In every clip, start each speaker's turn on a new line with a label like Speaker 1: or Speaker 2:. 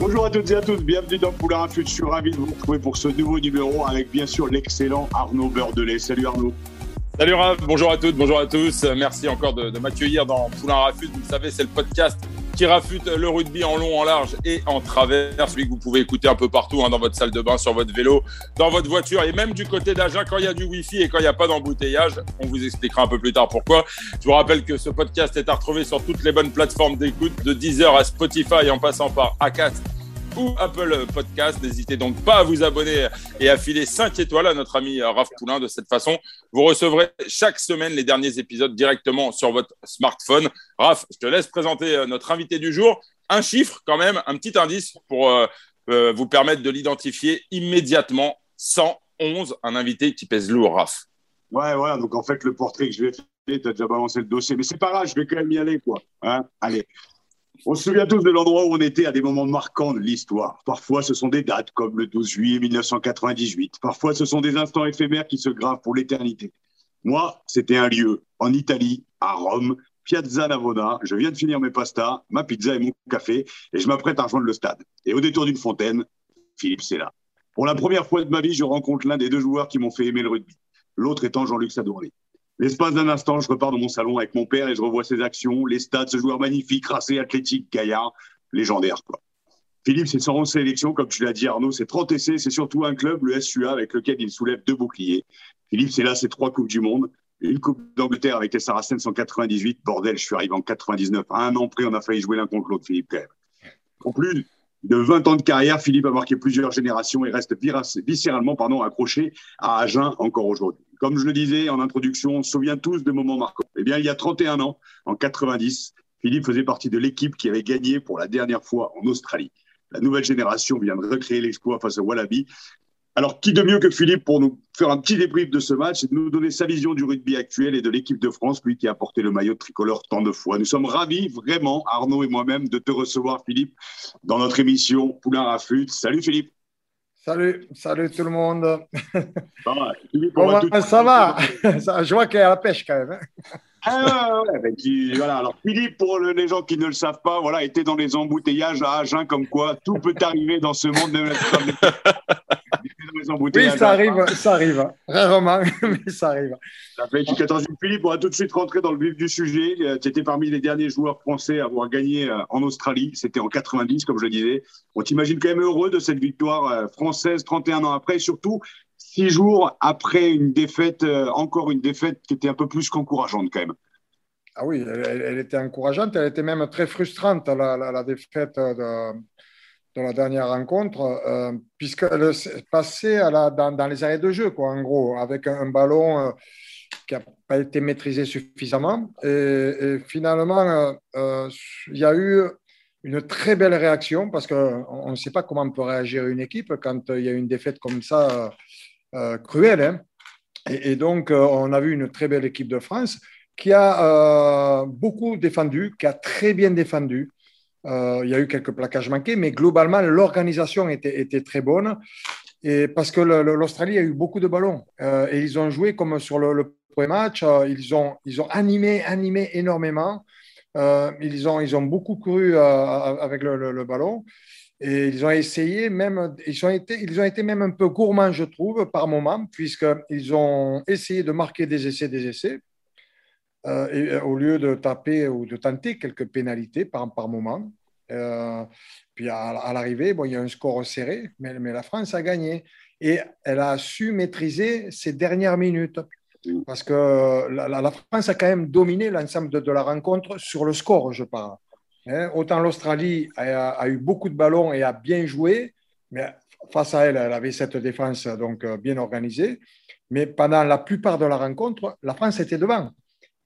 Speaker 1: Bonjour à toutes et à tous, bienvenue dans Poulain Rafut. Je suis ravi de vous retrouver pour ce nouveau numéro avec bien sûr l'excellent Arnaud Beurdelet. Salut Arnaud.
Speaker 2: Salut Raph, bonjour à toutes, bonjour à tous. Merci encore de, m'accueillir dans Poulain Rafut. Vous le savez, c'est le podcast qui rafute le rugby en long, en large et en travers. Celui que vous pouvez écouter un peu partout, hein, dans votre salle de bain, sur votre vélo, dans votre voiture et même du côté d'Agen quand il y a du Wi-Fi et quand il n'y a pas d'embouteillage. On vous expliquera un peu plus tard pourquoi. Je vous rappelle que ce podcast est à retrouver sur toutes les bonnes plateformes d'écoute, de Deezer à Spotify en passant par Acast ou Apple Podcast. N'hésitez donc pas à vous abonner et à filer 5 étoiles à notre ami Raph Poulain. De cette façon, vous recevrez chaque semaine les derniers épisodes directement sur votre smartphone. Raph, je te laisse présenter euh, notre invité du jour. Un chiffre quand même, un petit indice pour euh, euh, vous permettre de l'identifier immédiatement. 111, un invité qui pèse lourd, Raph.
Speaker 1: Ouais, voilà, donc en fait, le portrait que je vais faire, tu as déjà balancé le dossier, mais c'est pas grave, je vais quand même y aller, quoi. Hein Allez. On se souvient tous de l'endroit où on était à des moments marquants de l'histoire. Parfois, ce sont des dates comme le 12 juillet 1998. Parfois, ce sont des instants éphémères qui se gravent pour l'éternité. Moi, c'était un lieu en Italie, à Rome, Piazza Navona. Je viens de finir mes pastas, ma pizza et mon café, et je m'apprête à rejoindre le stade. Et au détour d'une fontaine, Philippe, c'est là. Pour la première fois de ma vie, je rencontre l'un des deux joueurs qui m'ont fait aimer le rugby. L'autre étant Jean-Luc Sadouré. L'espace d'un instant, je repars dans mon salon avec mon père et je revois ses actions, les stades, ce joueur magnifique, racé, athlétique, gaillard, légendaire, quoi. Philippe, c'est 111 sélections, comme tu l'as dit Arnaud, c'est 30 essais, c'est surtout un club, le SUA, avec lequel il soulève deux boucliers. Philippe, c'est là ses trois Coupes du Monde, une Coupe d'Angleterre avec les Saracens en 98, bordel, je suis arrivé en 99, à un an près, on a failli jouer l'un contre l'autre, Philippe, quand même. En plus de 20 ans de carrière, Philippe a marqué plusieurs générations et reste viscéralement pardon, accroché à Agen encore aujourd'hui. Comme je le disais en introduction, on se souvient tous de moments marquants. Eh bien, il y a 31 ans, en 90, Philippe faisait partie de l'équipe qui avait gagné pour la dernière fois en Australie. La nouvelle génération vient de recréer l'exploit face au Wallaby. Alors, qui de mieux que Philippe pour nous faire un petit débrief de ce match et de nous donner sa vision du rugby actuel et de l'équipe de France, lui qui a porté le maillot tricolore tant de fois? Nous sommes ravis, vraiment, Arnaud et moi-même, de te recevoir, Philippe, dans notre émission Poulain Rafut. Salut Philippe.
Speaker 3: Salut, salut tout le monde.
Speaker 1: Ça va, Philippe, on va
Speaker 3: ça va Ça- Je vois qu'il y a la pêche quand même. hein.
Speaker 1: Ah ouais, ouais, tu- voilà. Alors Philippe, pour le- les gens qui ne le savent pas, voilà, était dans les embouteillages à Agen, comme quoi tout peut arriver dans ce monde. Même
Speaker 3: Oui,
Speaker 1: embouteillages
Speaker 3: ça arrive, ça arrive. Rarement, mais ça arrive.
Speaker 1: Ça fait 14 Philippe, on va tout de suite rentrer dans le vif du sujet. Euh, Tu étais parmi les derniers joueurs français à avoir gagné euh, en Australie. C'était en 90, comme je le disais. On t'imagine quand même heureux de cette victoire euh, française 31 ans après, et surtout six jours après une défaite, euh, encore une défaite qui était un peu plus qu'encourageante quand même.
Speaker 3: Ah oui, elle, elle était encourageante, elle était même très frustrante, la, la- la défaite de, de la dernière rencontre, euh, puisqu'elle passée à dans, les arrêts de jeu, quoi, en gros, avec un, ballon euh, qui n'a pas été maîtrisé suffisamment. Et, finalement, euh, euh, il y a eu une très belle réaction, parce qu'on on ne sait pas comment peut réagir une équipe quand il y a une défaite comme ça, cruelle. hein. Et, donc, on a vu une très belle équipe de France qui a beaucoup défendu, qui a très bien défendu. Euh, il y a eu quelques plaquages manqués, mais globalement, l'organisation était, très bonne. Et parce que l'Australie a eu beaucoup de ballons. Euh, et ils ont joué comme sur le, le premier match. euh, ils, ont, animé, animé énormément. Ils, ont, beaucoup couru avec le ballon. Et ils ont essayé même, ils ont été, ils ont été même un peu gourmands, je trouve, par moment, puisqu'ils ont essayé de marquer des essais, des essais, euh, et, euh, au lieu de taper ou de tenter quelques pénalités par, par moment. Euh, puis à, à l'arrivée, bon, il y a un score serré, mais, mais la France a gagné. Et elle a su maîtriser ses dernières minutes. Parce que la, France a quand même dominé l'ensemble de, de la rencontre sur le score, je parle. Hein, autant l'Australie a, a eu beaucoup de ballons et a bien joué, mais face à elle, elle avait cette défense donc bien organisée. Mais pendant la plupart de la rencontre, la France était devant.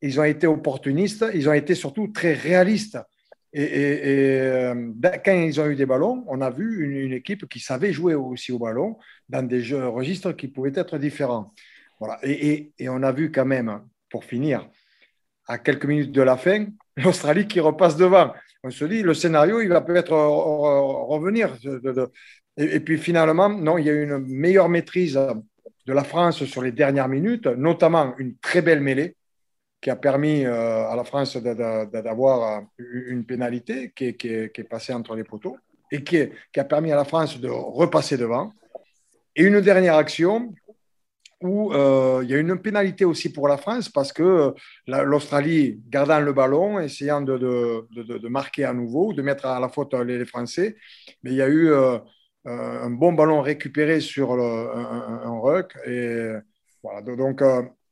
Speaker 3: Ils ont été opportunistes, ils ont été surtout très réalistes. Et, ben, quand ils ont eu des ballons, on a vu une, équipe qui savait jouer aussi au ballon dans des registres qui pouvaient être différents. Voilà. Et, on a vu quand même, pour finir, à quelques minutes de la fin, l'Australie qui repasse devant. On se dit, le scénario, il va peut-être revenir. Et, puis finalement, non, il y a eu une meilleure maîtrise de la France sur les dernières minutes, notamment une très belle mêlée qui a permis euh, à la France d'avoir une pénalité qui est, passée entre les poteaux et qui, a permis à la France de repasser devant. Et une dernière action où euh, il y a une pénalité aussi pour la France parce que euh, l'Australie, gardant le ballon, essayant de, marquer à nouveau, de mettre à la faute les, Français, mais il y a eu euh, un bon ballon récupéré sur un, un, ruck. Et voilà, donc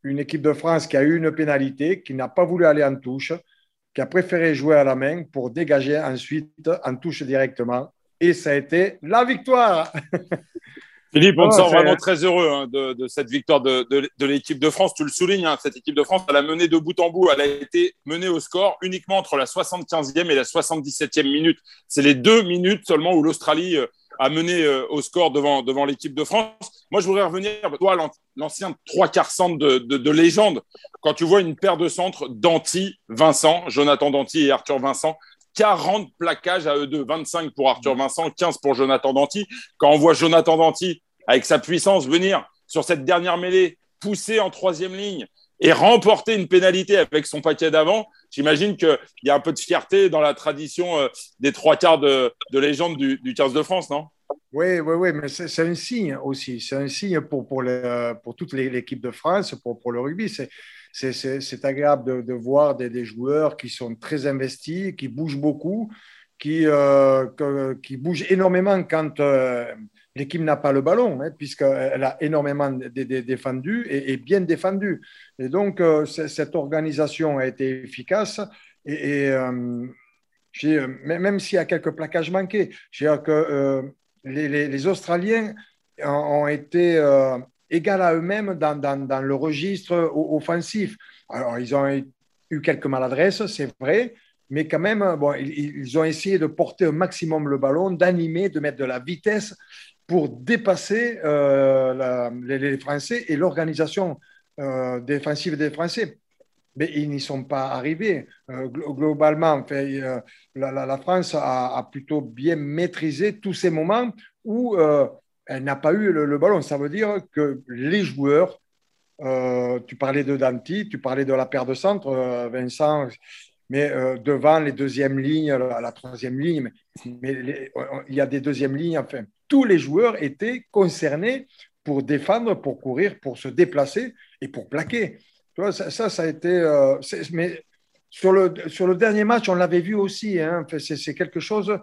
Speaker 3: une équipe de France qui a eu une pénalité, qui n'a pas voulu aller en touche, qui a préféré jouer à la main pour dégager ensuite en touche directement. Et ça a été la victoire
Speaker 2: Philippe, on te sent vraiment très heureux hein, de, cette victoire de, l'équipe de France. Tu le soulignes, hein, cette équipe de France, elle a mené de bout en bout. Elle a été menée au score uniquement entre la 75e et la 77e minute. C'est les deux minutes seulement où l'Australie a mené euh, au score devant, l'équipe de France. Moi, je voudrais revenir, toi, l'ancien trois quarts centre de, légende, quand tu vois une paire de centres Danty, Vincent, Jonathan Danty et Arthur Vincent, 40 plaquages à eux deux, 25 pour Arthur Vincent, 15 pour Jonathan Danty. Quand on voit Jonathan Danty, avec sa puissance, venir sur cette dernière mêlée, pousser en troisième ligne et remporter une pénalité avec son paquet d'avant, j'imagine qu'il y a un peu de fierté dans la tradition euh, des trois quarts de, légende du, du 15 de France, non?
Speaker 3: Oui, oui, oui, mais c'est un signe aussi. C'est un signe pour, pour, pour toute l'équipe de France, pour, pour le rugby. C'est agréable de, voir des, joueurs qui sont très investis, qui bougent beaucoup, qui, euh, qui bougent énormément quand euh, l'équipe n'a pas le ballon, hein, puisqu'elle a énormément défendu et, bien défendu. Et donc, euh, cette organisation a été efficace. Et, même s'il y a quelques plaquages manqués, je veux dire que les, les, Australiens ont été égal à eux-mêmes dans, le registre offensif. Alors, ils ont eu quelques maladresses, c'est vrai, mais quand même, bon, ils, ont essayé de porter au maximum le ballon, d'animer, de mettre de la vitesse pour dépasser euh, les, Français et l'organisation euh, défensive des Français. Mais ils n'y sont pas arrivés. Euh, globalement, la, la, France a, plutôt bien maîtrisé tous ces moments où elle n'a pas eu le, ballon. Ça veut dire que les joueurs, euh, tu parlais de Danti, tu parlais de la paire de centre, euh, Vincent, mais euh, devant les deuxièmes lignes, la, troisième ligne, mais, il y a des deuxièmes lignes, enfin, tous les joueurs étaient concernés pour défendre, pour courir, pour se déplacer et pour plaquer. Tu vois, ça, ça, a été. mais sur le, sur le dernier match, on l'avait vu aussi. Hein, c'est quelque chose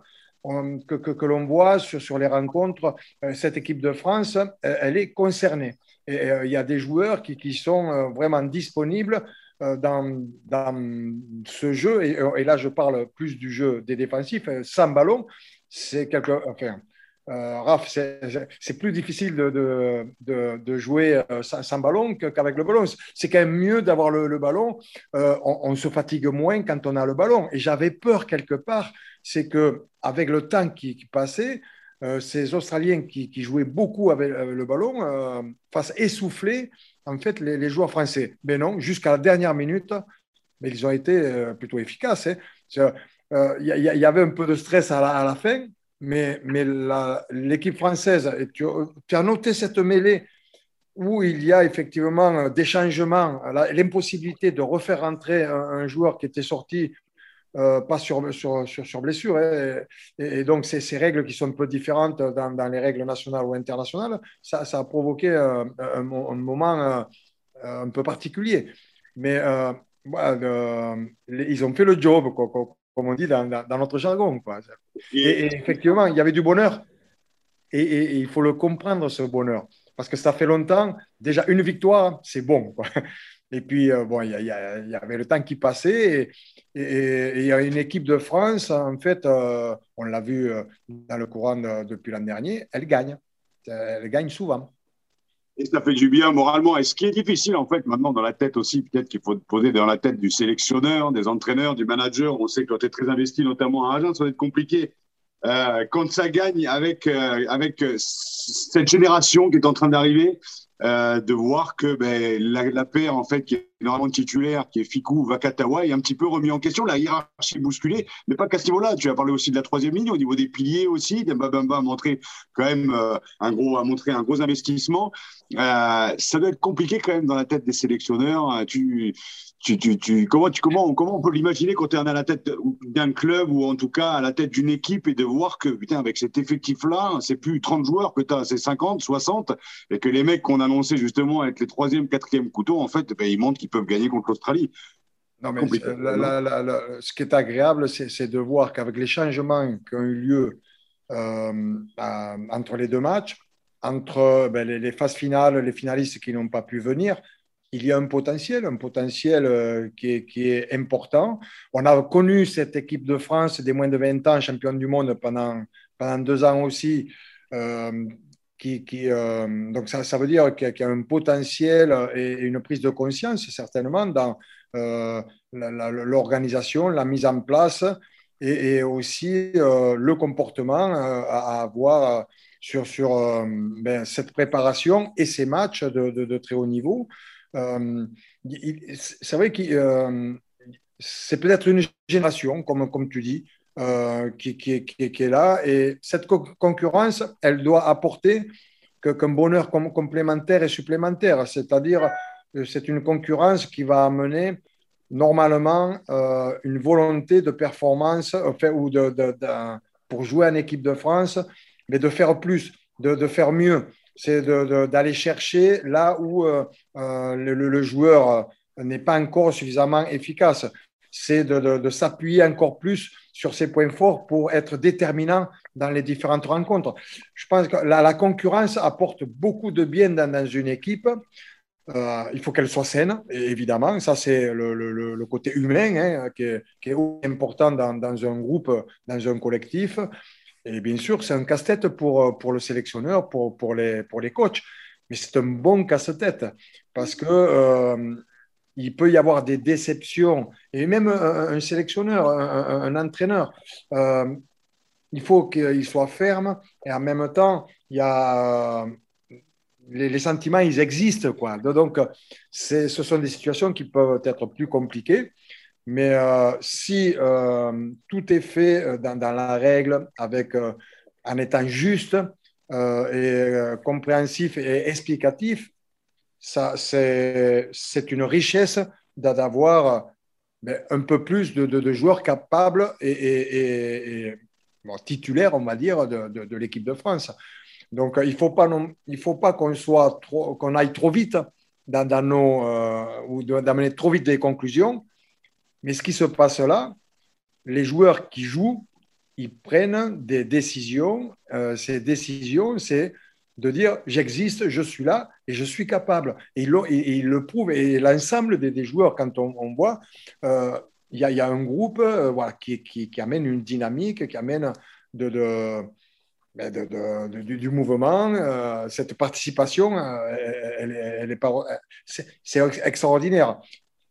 Speaker 3: que, que, l'on voit sur, sur, les rencontres, euh, cette équipe de France, euh, elle est concernée. Et euh, il y a des joueurs qui, qui sont vraiment disponibles dans, dans, ce jeu. Et, et, là, je parle plus du jeu des défensifs. Sans ballon, c'est quelque. Enfin, euh, Raph, c'est plus difficile de, jouer sans, ballon qu'avec le ballon. C'est quand même mieux d'avoir le, ballon. on, on, se fatigue moins quand on a le ballon. Et j'avais peur quelque part c'est que avec le temps qui, passait, euh, ces Australiens qui, jouaient beaucoup avec, le ballon euh, fassent essouffler en fait les, joueurs français. Mais non, jusqu'à la dernière minute, mais ils ont été euh, plutôt efficaces. Hein. Il y, avait un peu de stress à la, fin, mais, l'équipe française, tu, as noté cette mêlée où il y a effectivement des changements, l'impossibilité de refaire rentrer un, joueur qui était sorti euh, pas sur, sur, sur, blessure. Hein. Et, donc, ces, règles qui sont un peu différentes dans, les règles nationales ou internationales, ça, a provoqué euh, un, moment euh, un peu particulier. Mais ils ont fait le job, comme on dit dans, dans notre jargon. Quoi. Et, effectivement, il y avait du bonheur. Et, il faut le comprendre, ce bonheur. Parce que ça fait longtemps, déjà une victoire, c'est bon. Quoi. Et puis, euh, bon, il y, avait le temps qui passait et il y a une équipe de France, en fait, euh, on l'a vu euh, dans le courant depuis l'an dernier, elle gagne. Elle gagne souvent.
Speaker 1: Et ça fait du bien moralement. Et ce qui est difficile, en fait, maintenant, dans la tête aussi, peut-être qu'il faut poser dans la tête du sélectionneur, des entraîneurs, du manager. On sait que quand tu très investi, notamment à Agen, ça va être compliqué. Euh, quand ça gagne avec, euh, avec euh, cette génération qui est en train d'arriver, euh, de voir que ben, la, la, paire, en fait, qui normalement titulaire, qui est Fikou, Vakatawa, est un petit peu remis en question. La hiérarchie bousculée, mais pas qu'à ce niveau-là. Tu as parlé aussi de la troisième ligne, au niveau des piliers aussi. Mbabamba a montré quand même euh, un gros, a montré un gros investissement. Euh, ça doit être compliqué quand même dans la tête des sélectionneurs. Tu, tu, tu, tu, comment, tu, comment, comment on peut l'imaginer quand tu es à la tête d'un club ou en tout cas à la tête d'une équipe et de voir que, putain, avec cet effectif-là, c'est plus 30 joueurs que tu as, c'est 50, 60, et que les mecs qu'on a annoncé justement être les troisième, quatrième couteaux, en fait, ben, ils montrent qu'ils peuvent gagner contre l'Australie.
Speaker 3: Non, mais la, la, la, ce qui est agréable, c'est de voir qu'avec les changements qui ont eu lieu euh, entre les deux matchs, entre ben, les, les, phases finales, les finalistes qui n'ont pas pu venir, il y a un potentiel, un potentiel euh, qui est, qui est, important. On a connu cette équipe de France des moins de 20 ans, championne du monde pendant, pendant deux ans aussi. Euh, donc ça, veut dire qu'il y, a un potentiel et une prise de conscience certainement dans euh, l'organisation, la, mise en place et, aussi euh, le comportement à, avoir sur, ben, cette préparation et ces matchs de, très haut niveau. C'est vrai que c'est peut-être une génération, comme tu dis, euh, qui, est là. Et cette co concurrence, elle doit apporter qu'un bonheur com complémentaire et supplémentaire. C'est-à-dire, c'est une concurrence qui va amener normalement euh, une volonté de performance ou de, pour jouer en équipe de France, mais de faire plus, de, faire mieux c'est d'aller chercher là où euh, euh, le, joueur n'est pas encore suffisamment efficace. C'est de s'appuyer encore plus sur ses points forts pour être déterminant dans les différentes rencontres. Je pense que la, concurrence apporte beaucoup de bien dans, une équipe. Euh, il faut qu'elle soit saine, évidemment. Ça, c'est le, côté humain hein, qui, est, important dans, un groupe, dans un collectif. Et bien sûr, c'est un casse-tête pour, pour le sélectionneur, pour, pour, les, pour les coachs. Mais c'est un bon casse-tête parce que euh, il peut y avoir des déceptions. Et même un, sélectionneur, un, entraîneur, euh, il faut qu'il soit ferme et en même temps, il y a. Les, sentiments, ils existent. Quoi. Donc, ce sont des situations qui peuvent être plus compliquées. Mais euh, si euh, tout est fait dans, la règle, avec, en étant juste compréhensif et explicatif, c'est une richesse d'avoir ben, un peu plus de, de, joueurs capables et, titulaires, on va dire, de, de l'équipe de France. Donc, il ne faut pas, pas qu'on soit qu'on aille trop vite dans, nos, ou d'amener trop vite des conclusions mais ce qui se passe là, les joueurs qui jouent, ils prennent des décisions. Euh, ces décisions, c'est de dire j'existe, je suis là et je suis capable. Et ils le prouvent. Et l'ensemble des, joueurs, quand on, voit, euh, il y, a un groupe euh, voilà, qui, amène une dynamique, qui amène ben, du, mouvement. Euh, cette participation, elle, elle, elle est c'est extraordinaire.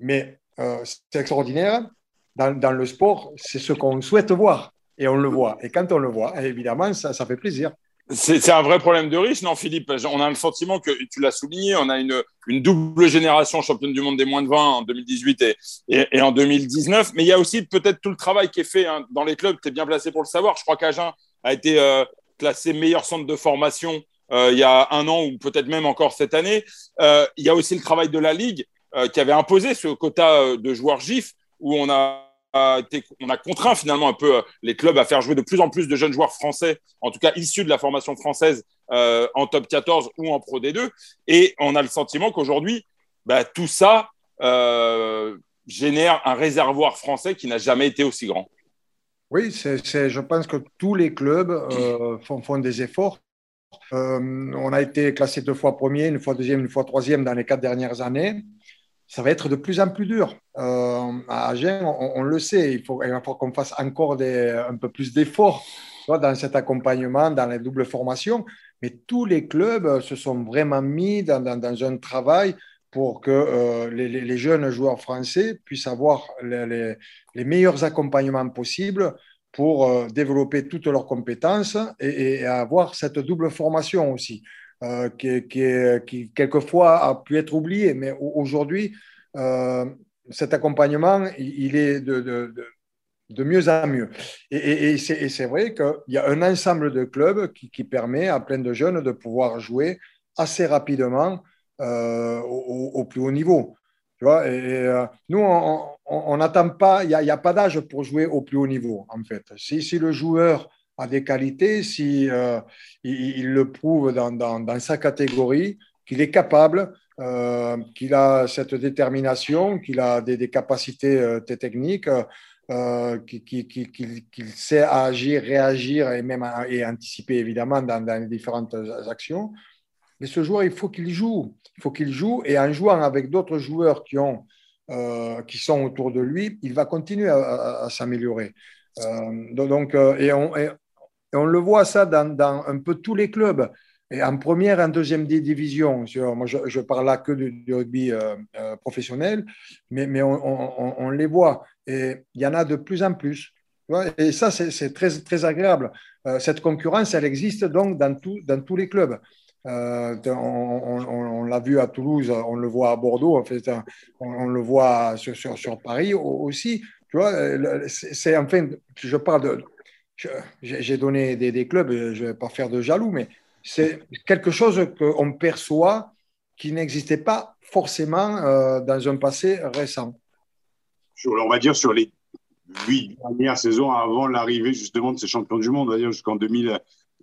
Speaker 3: Mais c'est extraordinaire. Dans, le sport, c'est ce qu'on souhaite voir et on le voit. Et quand on le voit, évidemment, ça fait plaisir.
Speaker 2: C'est un vrai problème de riche, non, Philippe On a le sentiment que, tu l'as souligné, on a une, une, double génération championne du monde des moins de 20 en 2018 et, et, en 2019. Mais il y a aussi peut-être tout le travail qui est fait hein, dans les clubs. Tu es bien placé pour le savoir. Je crois qu'Agen a été euh, classé meilleur centre de formation euh, il y a un an ou peut-être même encore cette année. Euh, il y a aussi le travail de la Ligue euh, qui avait imposé ce quota euh, de joueurs GIF où on a on a contraint finalement un peu euh, les clubs à faire jouer de plus en plus de jeunes joueurs français, en tout cas issus de la formation française euh, en top 14 ou en Pro D2. Et on a le sentiment qu'aujourd'hui, bah, tout ça euh, génère un réservoir français qui n'a jamais été aussi grand.
Speaker 3: Oui, je pense que tous les clubs font, des efforts. On a été classé deux fois premier, une fois deuxième, une fois troisième dans les quatre dernières années ça va être de plus en plus dur. Euh, à Agen, on, le sait, il faut, il faut qu'on fasse encore un peu plus d'efforts dans cet accompagnement, dans les doubles formations. mais tous les clubs se sont vraiment mis dans, un travail pour que euh, les, jeunes joueurs français puissent avoir les, les meilleurs accompagnements possibles pour euh, développer toutes leurs compétences et, avoir cette double formation aussi, euh, qui, quelquefois a pu être oubliée, mais aujourd'hui, cet accompagnement, il, est de, mieux en mieux. Et, c'est vrai qu'il y a un ensemble de clubs qui, permet à plein de jeunes de pouvoir jouer assez rapidement euh, au, plus haut niveau. Tu vois euh, nous, on n'attend pas, il n'y a, pas d'âge pour jouer au plus haut niveau, en fait. Si le joueur a des qualités, si euh, il, le prouve dans, dans, sa catégorie, qu'il est capable, qu'il a cette détermination, qu'il a des, capacités techniques, euh, qu'il sait agir, réagir et même et anticiper évidemment dans, les différentes actions. Mais ce joueur, il faut qu'il joue. Il faut qu'il joue et en jouant avec d'autres joueurs qui, ont, euh, qui sont autour de lui, il va continuer à, s'améliorer. Euh, donc, et on, on, le voit ça dans, un peu tous les clubs. En première, en deuxième division, je, je parle là que du, rugby professionnel, mais, on, les voit. Et il y en a de plus en plus. Et ça, c'est très, très agréable. Euh, cette concurrence, elle existe donc dans, tous les clubs. Euh, on, l'a vu à Toulouse, on le voit à Bordeaux, en fait, on, le voit sur, sur, Paris aussi. Tu vois, c'est enfin, je parle de. J'ai donné des, clubs, je ne vais pas faire de jaloux, mais c'est quelque chose qu'on perçoit qui n'existait pas forcément euh, dans un passé récent.
Speaker 1: On va dire, sur les huit dernières saisons avant l'arrivée justement de ces champions du monde, on va dire jusqu'en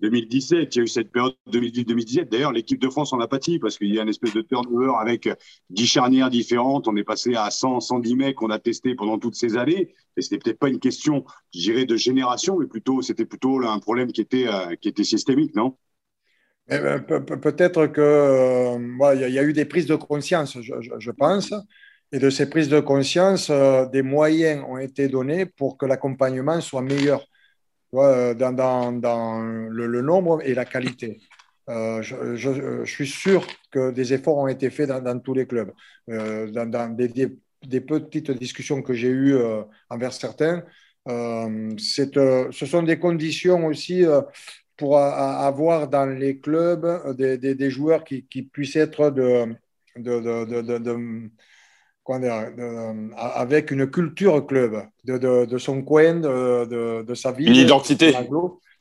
Speaker 1: 2017. Il y a eu cette période 2018-2017. D'ailleurs, l'équipe de France en a pâti parce qu'il y a une espèce de turnover avec dix charnières différentes. On est passé à 100, 110 mecs qu'on a testé pendant toutes ces années. Et c'était peut-être pas une question, je dirais, de génération, mais plutôt, c'était plutôt un problème qui était, euh, qui était systémique, non?
Speaker 3: Eh ben, peut-être qu'il euh, y, a eu des prises de conscience, je pense. Et de ces prises de conscience, euh, des moyens ont été donnés pour que l'accompagnement soit meilleur euh, dans, dans, dans le, nombre et la qualité. Euh, je, je, suis sûr que des efforts ont été faits dans, tous les clubs. dans, des, des, petites discussions que j'ai eues envers certains, ce sont des conditions aussi pour avoir dans les clubs des, des joueurs qui, qui, puissent être de euh, avec une culture club, de, de, de son coin, de, sa vie.
Speaker 2: Une identité.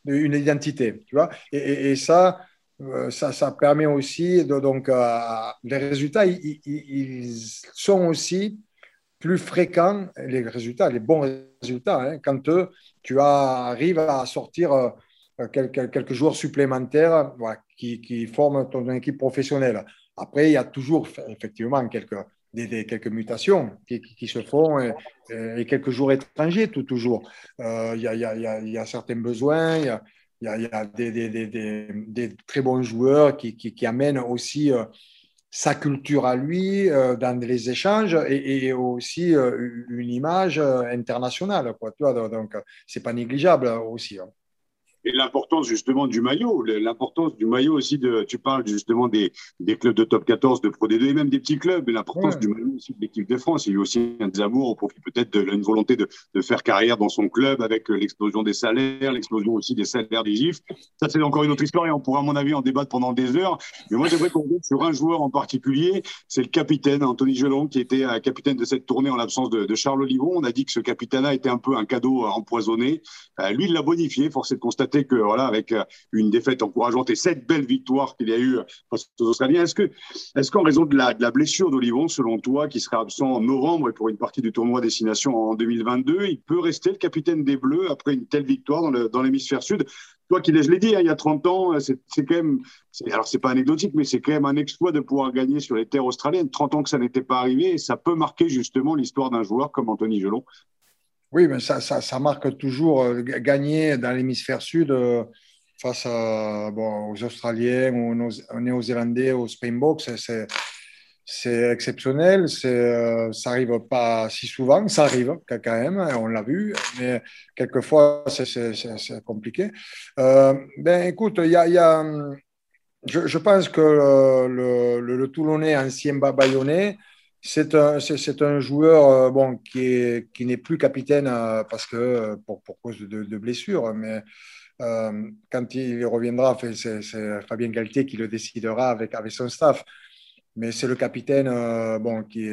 Speaker 3: Une identité, tu vois. Et, et, ça, euh, ça, ça, permet aussi, de, donc, euh, les résultats, ils, ils, sont aussi plus fréquents, les résultats, les bons résultats, hein, quand tu arrives à sortir quelques, quelques joueurs supplémentaires voilà, qui, qui forment ton équipe professionnelle. Après, il y a toujours effectivement quelques des, quelques mutations qui, qui, se font et, quelques jours étrangers, tout toujours. Euh, il y, a, y, a, y, a, certains besoins, il y a, y des, des, des, très bons joueurs qui, qui amènent aussi euh, sa culture à lui euh, dans les échanges et, aussi une image internationale. Quoi, tu vois, donc, c'est pas négligeable aussi. Hein
Speaker 1: et l'importance justement du maillot, l'importance du maillot aussi de, tu parles justement des, des clubs de top 14, de Pro D2 et même des petits clubs, mais l'importance du maillot aussi de l'équipe de France. Il y a eu aussi un désamour au profit peut-être d'une volonté de, de, faire carrière dans son club avec euh, l'explosion des salaires, l'explosion aussi des salaires des gifs. Ça, c'est encore une autre histoire et on pourra, à mon avis, en débattre pendant des heures. Mais moi, j'aimerais qu'on revienne sur un joueur en particulier. C'est le capitaine, Anthony Gelon, qui était euh, capitaine de cette tournée en l'absence de, de Charles Olivon. On a dit que ce capitana était un peu un cadeau empoisonné. Euh, lui, il l'a bonifié. Force est de constater que voilà, avec euh, une défaite encourageante et cette belle victoire qu'il y a eu euh, face aux Australiens, est-ce que, est-ce qu'en raison de la, blessure d'Olivon, selon toi, qui sera absent en novembre et pour une partie du tournoi Destination en 2022, il peut rester le capitaine des Bleus après une telle victoire dans, l'hémisphère sud? Toi qui, je l'ai dit, hein, il y a 30 ans, c'est, c'est quand même, alors c'est pas anecdotique, mais c'est quand même un exploit de pouvoir gagner sur les terres australiennes. 30 ans que ça n'était pas arrivé et ça peut marquer justement l'histoire d'un joueur comme Anthony Gelon.
Speaker 3: Oui, mais ça, ça, marque toujours euh, gagner dans l'hémisphère sud euh, face aux Australiens, aux, Néo-Zélandais, aux Springboks. C'est exceptionnel. Euh, ça n'arrive pas si souvent. Ça arrive quand même, on l'a vu, mais quelquefois c'est compliqué. ben écoute, y a, je, pense que le Toulonnais ancien bayonnais, c'est un, un joueur euh, bon, qui, est, qui n'est plus capitaine euh, parce que, pour, pour cause de, de blessure, mais euh, quand il reviendra, c'est, Fabien Galtier qui le décidera avec, avec son staff. Mais c'est le capitaine, bon, qui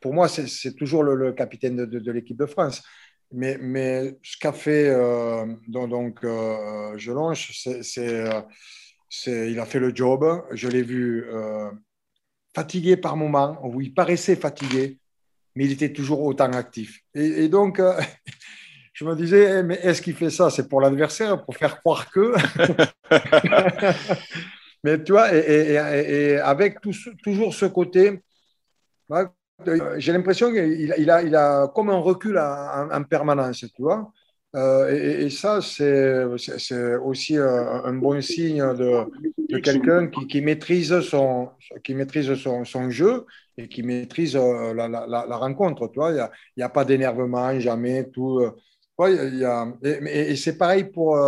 Speaker 3: pour moi, c'est, toujours le, capitaine de, de, l'équipe de France. Mais, mais ce qu'a fait donc, c'est, il a fait le job. Je l'ai vu fatigué par moments, où il paraissait fatigué, mais il était toujours autant actif. Et, donc, euh, je me disais, eh, mais est-ce qu'il fait ça? C'est pour l'adversaire, pour faire croire que. mais tu vois, et, avec toujours ce côté, j'ai l'impression qu'il a, il a comme un recul en permanence, tu vois. Euh, et, ça, c'est aussi euh, un bon signe de, de quelqu'un qui, qui, maîtrise, son, qui maîtrise son, son, jeu et qui maîtrise euh, la, la, la, rencontre. Il n'y a, a, pas d'énervement, jamais. Tout, il y a, et, et c'est pareil pour,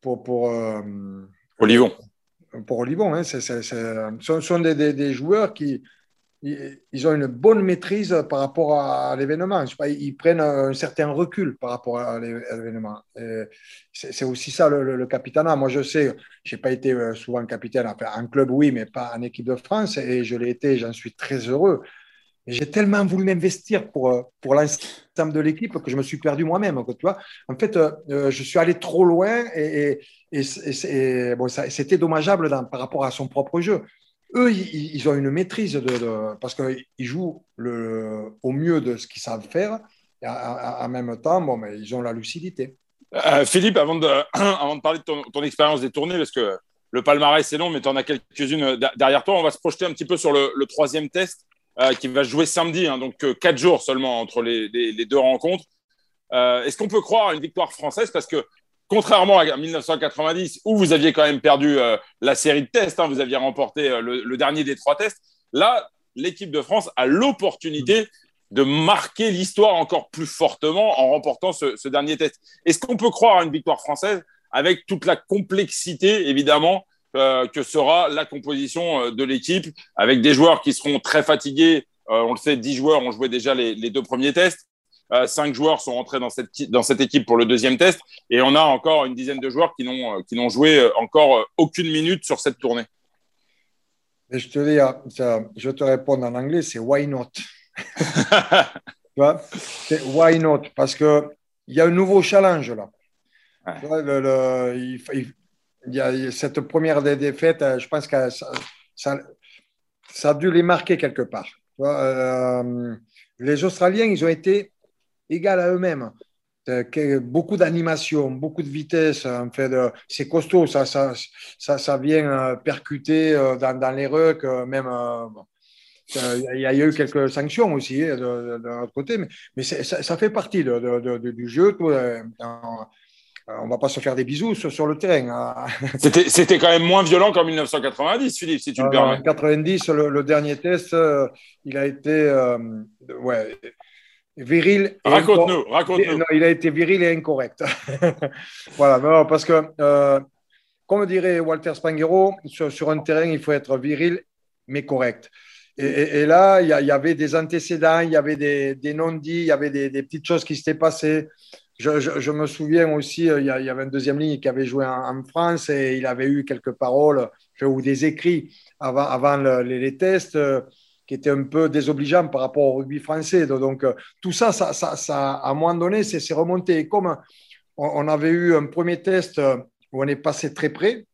Speaker 3: pour, pour,
Speaker 2: Olivon.
Speaker 3: Pour Olivon, hein, ce sont, sont des, des, des, joueurs qui, ils ont une bonne maîtrise par rapport à l'événement. Ils prennent un certain recul par rapport à l'événement. C'est aussi ça le, le, capitanat. Moi, je sais, je n'ai pas été euh, souvent capitaine, enfin, en club, oui, mais pas en équipe de France. Et je l'ai été, j'en suis très heureux. J'ai tellement voulu m'investir pour, euh, pour l'ensemble de l'équipe que je me suis perdu moi-même. En fait, euh, je suis allé trop loin et, c'était dommageable par rapport à son propre jeu eux, ils, ont une maîtrise de, parce qu'ils jouent le, au mieux de ce qu'ils savent faire. En même temps, bon, mais ils ont la lucidité.
Speaker 2: Euh, Philippe, avant de, parler de ton, expérience des tournées, parce que le palmarès c'est long, mais tu en as quelques-unes derrière toi, on va se projeter un petit peu sur le, troisième test euh, qui va jouer samedi, hein, donc euh, quatre jours seulement entre les, les deux rencontres. Est-ce qu'on peut croire à une victoire française? Parce que contrairement à 1990 où vous aviez quand même perdu euh, la série de tests, hein, vous aviez remporté euh, le, dernier des trois tests, là, l'équipe de France a l'opportunité de marquer l'histoire encore plus fortement en remportant ce, dernier test. Est-ce qu'on peut croire à une victoire française avec toute la complexité, évidemment, euh, que sera la composition de l'équipe, avec des joueurs qui seront très fatigués on le sait, 10 joueurs ont joué déjà les, les deux premiers tests. Euh, cinq joueurs sont rentrés dans cette, dans cette équipe pour le deuxième test. Et on a encore une dizaine de joueurs qui n'ont, euh, joué euh, encore aucune minute sur cette tournée.
Speaker 3: Et je te dis, je te réponds en anglais, c'est why not? C'est why not? Parce qu'il y a un nouveau challenge là. il, y a cette première défaite, je pense que ça, ça, a dû les marquer quelque part. les Australiens, ils ont été égal à eux-mêmes. Euh, beaucoup d'animation, beaucoup de vitesse. En fait, c'est costaud, ça, ça, ça, ça, vient euh, percuter euh, dans, dans les rucks, même. Il y a eu quelques sanctions aussi de, de, l'autre côté, mais, mais ça, ça, fait partie de, du jeu. on ne va pas se faire des bisous sur, le terrain. Hein.
Speaker 2: C'était quand même moins violent qu'en 1990, Philippe, si tu le permets.
Speaker 3: En 90, le, le, dernier test, il a été. ouais, viril.
Speaker 2: Raconte-nous, raconte-nous.
Speaker 3: il a été viril et incorrect. voilà, parce que, euh, comme dirait Walter Spanghero, sur, un terrain, il faut être viril, mais correct. Et, là, il y, avait des antécédents, il y avait des, non-dits, il y avait des, petites choses qui s'étaient passées. Je, me souviens aussi, euh, il y, avait un deuxième ligne qui avait joué en, France et il avait eu quelques paroles ou des écrits avant, avant les, tests qui était un peu désobligeant par rapport au rugby français. Donc, euh, tout ça, ça, ça, à un moment donné, c'est remonté. Et comme on, avait eu un premier test euh, où on est passé très près,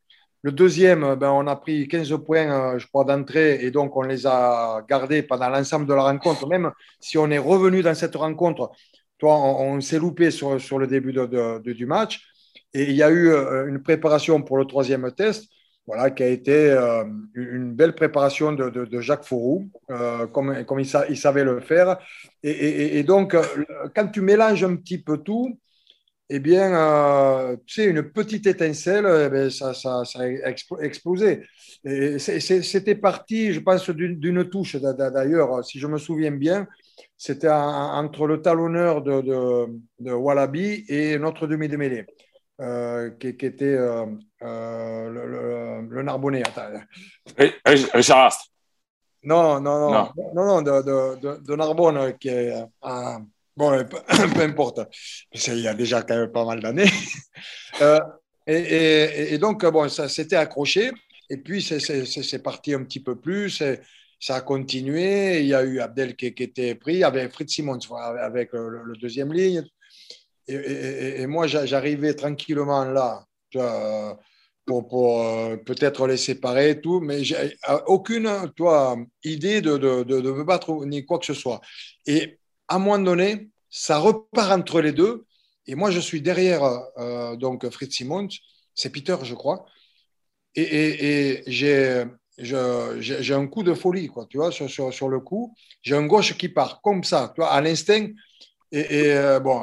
Speaker 3: le deuxième, euh, ben, on a pris 15 points, je crois, d'entrée, et donc on les a gardés pendant l'ensemble de la rencontre. Même si on est revenu dans cette rencontre, toi, on, s'est loupé sur, sur, le début du match. Et il y a eu une préparation pour le troisième test voilà, qui a été euh, une belle préparation de, de, Jacques Fourou, euh, comme, comme il, savait le faire. Et, donc, euh, quand tu mélanges un petit peu tout, eh bien, tu sais, une petite étincelle, eh ça, ça, ça, a explosé. C'était parti, je pense, d'une touche d'ailleurs, si je me souviens bien, c'était entre le talonneur de, de, Wallaby et notre demi mêlée. qui, était le, le, Narbonnais.
Speaker 2: Richard Astre.
Speaker 3: Non, non, non, non, non, de, de, de, Narbonne, qui est. bon, peu, importe. Il y a déjà quand même pas mal d'années. et, et, et, donc, bon, ça s'était accroché. Et puis, c'est parti un petit peu plus. Ça a continué. Il y a eu Abdel qui, était pris, avec Fritz Simons, avec le, deuxième ligne. Et, moi, j'arrivais tranquillement là pour, euh, peut-être les séparer tout, mais j'ai aucune toi, idée de, de, de, me battre ni quoi que ce soit. Et à un moment donné, ça repart entre les deux. Et moi, je suis derrière euh, donc Fritz Simons, c'est Peter, je crois. Et, j'ai un coup de folie, quoi, tu vois, sur, le coup. J'ai un gauche qui part comme ça, tu à l'instinct. Et, euh, bon,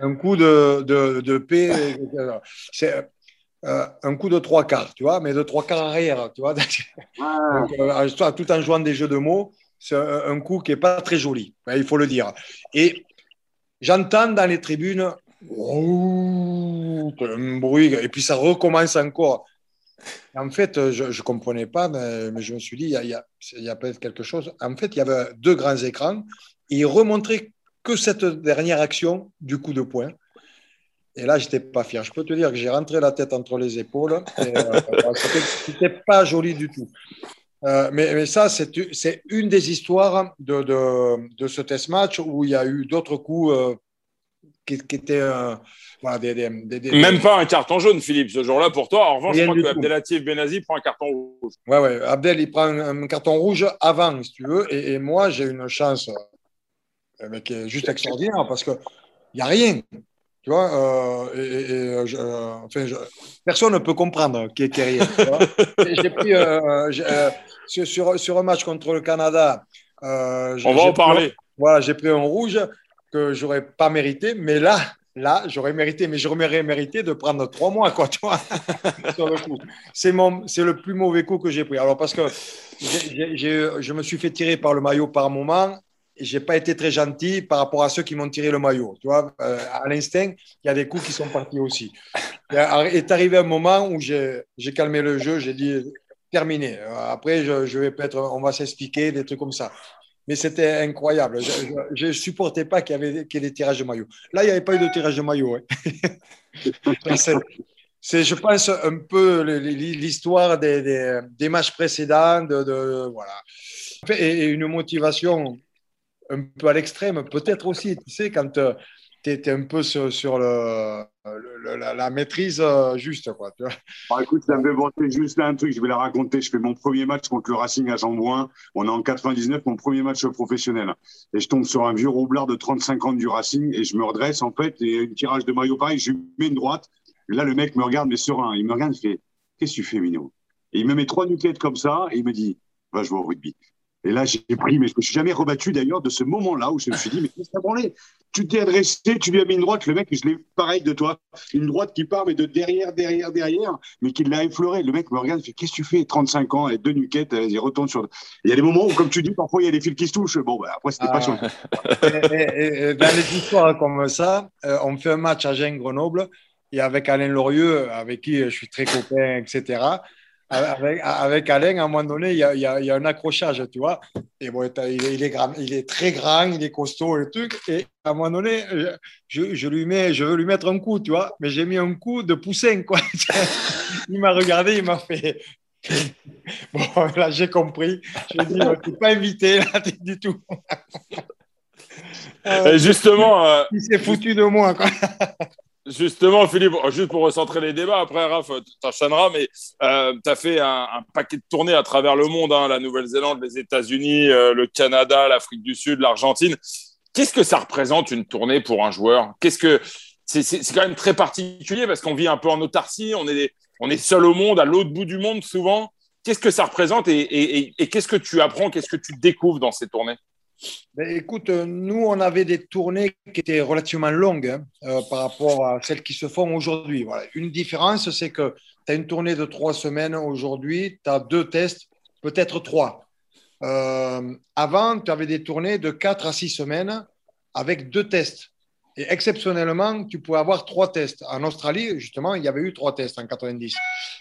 Speaker 3: un coup de, de, de paix. C'est euh, un coup de trois quarts, tu vois, mais de trois quarts arrière, tu vois. Ah. Euh, tout en jouant des jeux de mots, c'est un, coup qui n'est pas très joli, il faut le dire. Et j'entends dans les tribunes un bruit, et puis ça recommence encore. En fait, je ne comprenais pas, mais, je me suis dit, il y a, a peut-être quelque chose. En fait, il y avait deux grands écrans et ils remontraient que cette dernière action du coup de poing. Et là, j'étais pas fier. Je peux te dire que j'ai rentré la tête entre les épaules. Euh, c'était pas joli du tout. Euh, mais, mais, ça, c'est une des histoires de, de, de, ce test match où il y a eu d'autres coups euh, qui, qui, étaient. Voilà, des, des,
Speaker 2: Même pas un carton jaune, Philippe, ce jour-là pour toi. En revanche, je crois que Abdelatif Benazi prend un carton rouge.
Speaker 3: Ouais, ouais. Abdel, il prend un, carton rouge avant, si tu veux. Et, et moi, j'ai une chance qui est juste extraordinaire parce qu'il n'y a rien. Tu vois, euh, et, euh, euh, enfin, personne ne peut comprendre qui est rien. J'ai pris sur, sur, un match contre le Canada.
Speaker 2: On va en parler.
Speaker 3: voilà, j'ai pris un rouge que j'aurais pas mérité, mais là, là, j'aurais mérité, mais j'aurais mérité de prendre trois mois, quoi, tu vois, C'est mon, c'est le plus mauvais coup que j'ai pris. Alors parce que je me suis fait tirer par le maillot par moment j'ai pas été très gentil par rapport à ceux qui m'ont tiré le maillot. Tu vois, euh, à l'instinct, il y a des coups qui sont partis aussi. Il est arrivé un moment où j'ai calmé le jeu, j'ai dit terminé. Après, je, je vais peut-être, on va s'expliquer des trucs comme ça. Mais c'était incroyable. Je ne supportais pas qu'il y qu'il y ait des tirages de maillot. Là, il n'y avait pas eu de tirage de maillot. Hein. c'est, je pense, un peu l'histoire des, des, des matchs précédents. De, de voilà. Et une motivation un peu à l'extrême, peut-être aussi, tu sais, quand euh, tu étais un peu sur, la, maîtrise euh, juste. Quoi, tu vois.
Speaker 1: Bah, écoute, ça me fait juste un truc, je vais la raconter. Je fais mon premier match contre le Racing à Jambouin. On est en 99, mon premier match professionnel. Et je tombe sur un vieux roublard de 35 ans du Racing et je me redresse en fait. Et un tirage de maillot pareil, je mets une droite. Là, le mec me regarde, mais serein. Il me regarde, il fait Qu'est-ce que tu fais, Mino Et il me met trois nuquettes comme ça et il me dit Va jouer au rugby. Et là, j'ai pris, mais je me suis jamais rebattu d'ailleurs de ce moment-là où je me suis dit, mais qu'est-ce que branlé? Tu t'es adressé, tu lui as mis une droite, le mec, je l'ai pareil de toi, une droite qui part, mais de derrière, derrière, derrière, mais qui l'a effleuré. Le mec me regarde, il fait, qu'est-ce que tu fais? 35 ans, et deux nuquettes, il retourne sur. Il y a des moments où, comme tu dis, parfois il y a des fils qui se touchent. Bon, bah, après, c'était pas.
Speaker 3: Ah. et, dans les histoires comme ça, euh, on fait un match à Gênes-Grenoble, et avec Alain Lorieux, avec qui je suis très copain, etc avec, avec, Alain, à un moment donné, il y, a, il, y a, un accrochage, tu vois. Et bon, il est, il, est grand, il est très grand, il est costaud et tout. Et à un moment donné, je, je, lui mets, je veux lui mettre un coup, tu vois. Mais j'ai mis un coup de poussin, quoi. il m'a regardé, il m'a fait. Bon, là, j'ai compris. Je lui ai dit, tu n'es pas invité, là, du tout.
Speaker 2: justement. Euh,
Speaker 3: il s'est foutu de moi, quoi.
Speaker 2: Justement, Philippe, juste pour recentrer les débats, après, Raph, t'enchaîneras, mais euh, tu as fait un, paquet de tournées à travers le monde, hein, la Nouvelle-Zélande, les États-Unis, euh, le Canada, l'Afrique du Sud, l'Argentine. Qu'est-ce que ça représente une tournée pour un joueur? Qu'est-ce que c'est, quand même très particulier parce qu'on vit un peu en autarcie, on est, on est seul au monde, à l'autre bout du monde souvent. Qu'est-ce que ça représente et qu'est-ce que tu apprends, qu'est-ce que tu découvres dans ces tournées?
Speaker 3: Ben, écoute, euh, nous, on avait des tournées qui étaient relativement longues hein, euh, par rapport à celles qui se font aujourd'hui. Voilà. Une différence, c'est que tu as une tournée de trois semaines aujourd'hui, tu as deux tests, peut-être trois. Euh, avant, tu avais des tournées de quatre à six semaines avec deux tests. Et exceptionnellement, tu pouvais avoir trois tests. En Australie, justement, il y avait eu trois tests en 90.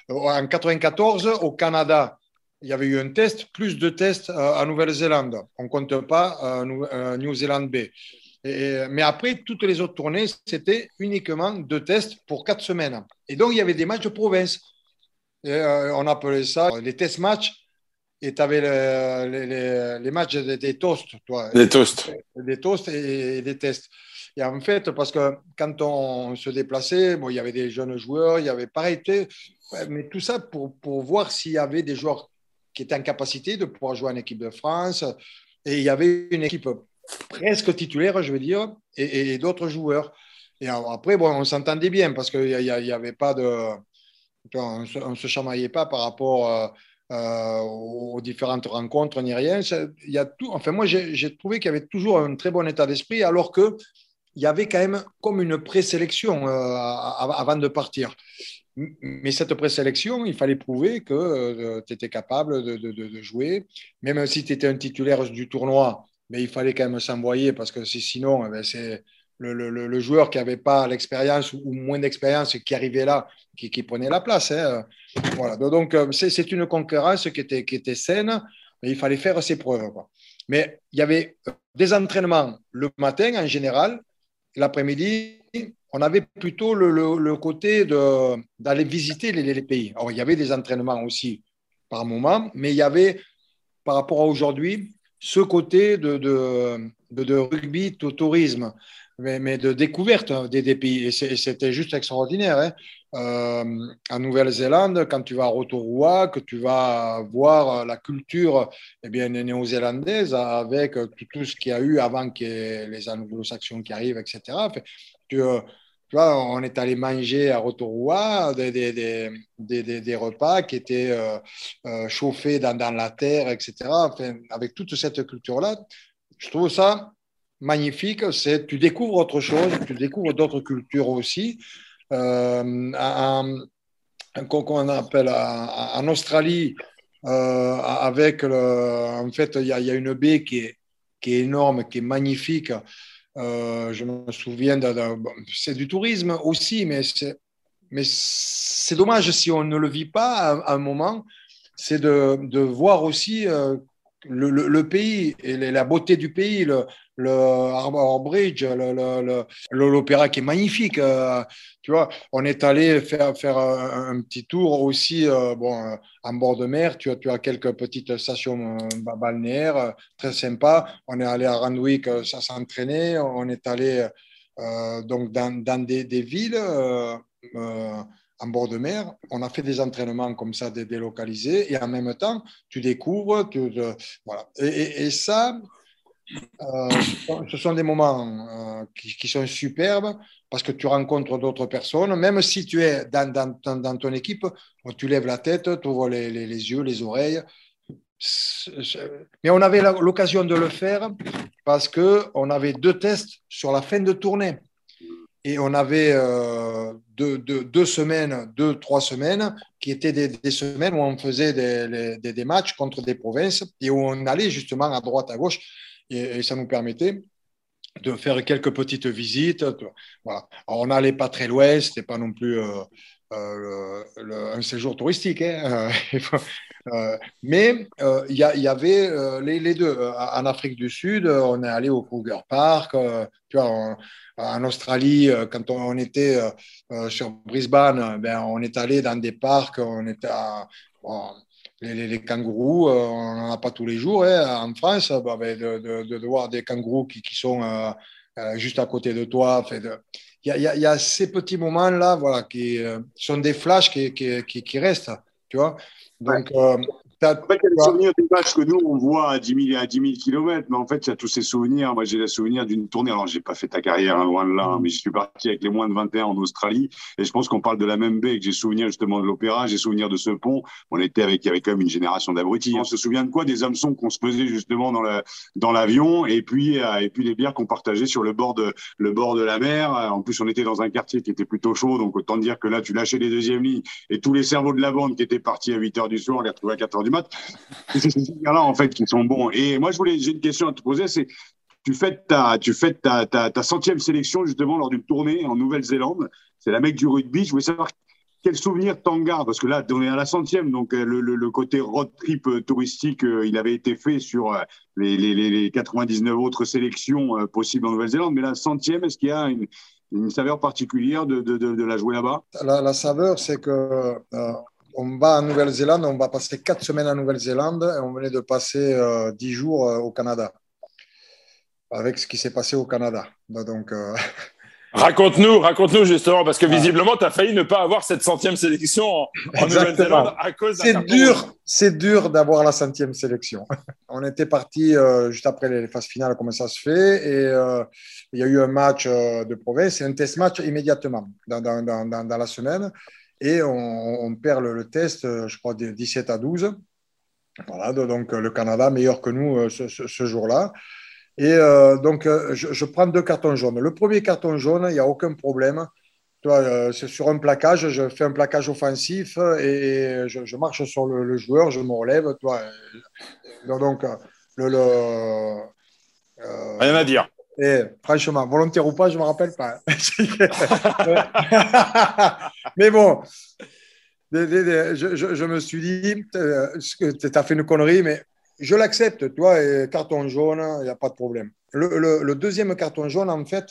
Speaker 3: Euh, en 94, au Canada, il y avait eu un test, plus de tests euh, en Nouvelle-Zélande. On ne compte pas euh, New Zealand B. mais après, toutes les autres tournées, c'était uniquement deux tests pour quatre semaines. Et donc, il y avait des matchs de province. on appelait ça les test matchs et tu avais les, matchs des, toasts. Toi,
Speaker 2: des toasts.
Speaker 3: Des toasts et, des tests. Et en fait, parce que quand on se déplaçait, bon, il y avait des jeunes joueurs, il y avait pareil, mais tout ça pour, pour voir s'il y avait des joueurs qui étaient en capacité de pouvoir jouer en équipe de France. Et il y avait une équipe presque titulaire, je veux dire, et, d'autres joueurs. Et après, bon, on s'entendait bien parce qu'il n'y avait pas de. On ne se, chamaillait pas par rapport. Euh, euh, aux différentes rencontres ni rien. Y a tout, enfin, moi, j'ai trouvé qu'il y avait toujours un très bon état d'esprit, alors qu'il y avait quand même comme une présélection euh, avant de partir. Mais cette présélection, il fallait prouver que euh, tu étais capable de, jouer. Même si tu étais un titulaire du tournoi, mais il fallait quand même s'envoyer parce que sinon, eh ben, c'est le, joueur qui n'avait pas l'expérience ou moins d'expérience qui arrivait là, qui, prenait la place. Hein. Voilà. Donc, euh, c'est une concurrence qui était, qui était saine, mais il fallait faire ses preuves. Mais il y avait euh, des entraînements le matin en général, l'après-midi, on avait plutôt le, côté d'aller visiter les, pays. Alors, il y avait des entraînements aussi par moment, mais il y avait, par rapport à aujourd'hui, ce côté de rugby, de tourisme mais, de découverte hein, des, pays. Et c'était juste extraordinaire. Hein. Euh, en Nouvelle-Zélande, quand tu vas à Rotorua, que tu vas voir la culture eh bien, néo-zélandaise avec tout, ce qu'il y a eu avant que les anglo-saxons qui arrivent, etc. tu, euh, vois, on est allé manger à Rotorua des, des, des, des repas qui étaient euh, chauffés dans, dans, la terre, etc. Avec toute cette culture-là, je trouve ça magnifique, c'est tu découvres autre chose, tu découvres d'autres cultures aussi. Euh, qu'on appelle en Australie, euh, avec en fait, il y, a une baie qui est, qui est énorme, qui est magnifique. Euh, je me souviens, c'est du tourisme aussi, mais c'est, mais c'est dommage si on ne le vit pas à, un moment, c'est de, de voir aussi euh, le, le, pays et la beauté du pays, le Harbour Bridge, l'opéra qui est magnifique. Euh, tu vois, on est allé faire, faire un, petit tour aussi euh, bon, euh, en bord de mer. Tu as, tu as quelques petites stations balnéaires très sympas. On est allé à Randwick, ça s'entraînait. On est allé donc dans, dans des, des, villes en bord de mer. On a fait des entraînements comme ça délocalisés et en même temps, tu découvres. Tu, voilà. et ça, euh, ce sont des moments euh, qui, sont superbes parce que tu rencontres d'autres personnes. Même si tu es dans, ton équipe, tu lèves la tête, tu ouvres les, yeux, les oreilles. Mais on avait l'occasion de le faire parce qu'on avait deux tests sur la fin de tournée. Et on avait euh, deux, semaines, deux, trois semaines, qui étaient des, semaines où on faisait des matchs contre des provinces et où on allait justement à droite, à gauche et, ça nous permettait de faire quelques petites visites. Voilà. on n'allait pas très loin, c'était pas non plus euh, euh, un séjour touristique. Hein. Euh, mais il y, avait les, deux. En Afrique du Sud, on est allé au Kruger Park. tu vois, en Australie, quand on, était sur Brisbane, ben, on est allé dans des parcs. On était les, kangourous, euh, on n'en a pas tous les jours. Hein. En France, bah, ben, de, voir des kangourous qui, sont euh, euh, juste à côté de toi. Il y, y, a ces petits moments-là voilà, qui sont des flashs qui, qui, qui, restent. Tu vois Donc,
Speaker 1: en fait, il y a des souvenirs des matchs que nous, on voit à 10 000, à 10 000 km, mais en fait, il y a tous ces souvenirs. Moi, j'ai le souvenir d'une tournée. Alors, j'ai pas fait ta carrière, hein, loin de là, hein, mais je suis parti avec les moins de 21 en Australie. Et je pense qu'on parle de la même baie, que j'ai souvenir justement de l'opéra, j'ai souvenir de ce pont. On était avec, il y avait quand même une génération d'abrutis. On se souvient de quoi? Des hameçons qu'on se faisait justement dans la, dans l'avion, et puis, euh, et puis les bières qu'on partageait sur le bord de, le bord de la mer. En plus, on était dans un quartier qui était plutôt chaud, donc autant dire que là, tu lâchais les deuxièmes lignes, et tous les cerveaux de la bande qui étaient partis à 8 heures du soir, on les retrouvait à 4 heures du c'est ces là en fait, qui sont bons. Et moi, j'ai une question à te poser, c'est tu fais ta, tu fais ta, ta, centième sélection justement lors d'une tournée en Nouvelle-Zélande. C'est la mec du rugby. Je voulais savoir quel souvenir t'en gardes Parce que là, on est à la centième, donc euh, le, le, côté road trip euh, touristique, euh, il avait été fait sur les, les, les 99 autres sélections possibles en Nouvelle-Zélande. Mais la centième, est-ce qu'il y a une, une saveur particulière de, de, de, la jouer là-bas?
Speaker 3: La, saveur, c'est que on va en Nouvelle-Zélande, on va passer quatre semaines en Nouvelle-Zélande et on venait de passer euh, dix jours euh, au Canada. Avec ce qui s'est passé au Canada. Donc,
Speaker 2: Raconte-nous, raconte-nous justement, parce que visiblement, tu as failli ne pas avoir cette centième sélection en, en Nouvelle-Zélande à cause
Speaker 3: C'est dur, c'est dur d'avoir la centième sélection. On était parti euh, juste après les phases finales, comment ça se fait, et euh, il y a eu un match euh, de province et un test match immédiatement dans, dans, dans, dans la semaine, et on, perd le, test, je crois, de 17 à 12. Voilà, donc le Canada meilleur que nous ce, ce, ce jour-là. Et euh, donc, euh, je, je, prends deux cartons jaunes. Le premier carton jaune, il n'y a aucun problème. Euh, c'est sur un plaquage, je fais un plaquage offensif et, je, marche sur le, joueur, je me relève. Toi, donc, le.
Speaker 2: euh, Rien à dire.
Speaker 3: Et franchement, volontaire ou pas, je ne me rappelle pas. Mais bon, je, me suis dit, tu as fait une connerie, mais je l'accepte, toi, carton jaune, il n'y a pas de problème. Le, deuxième carton jaune, en fait,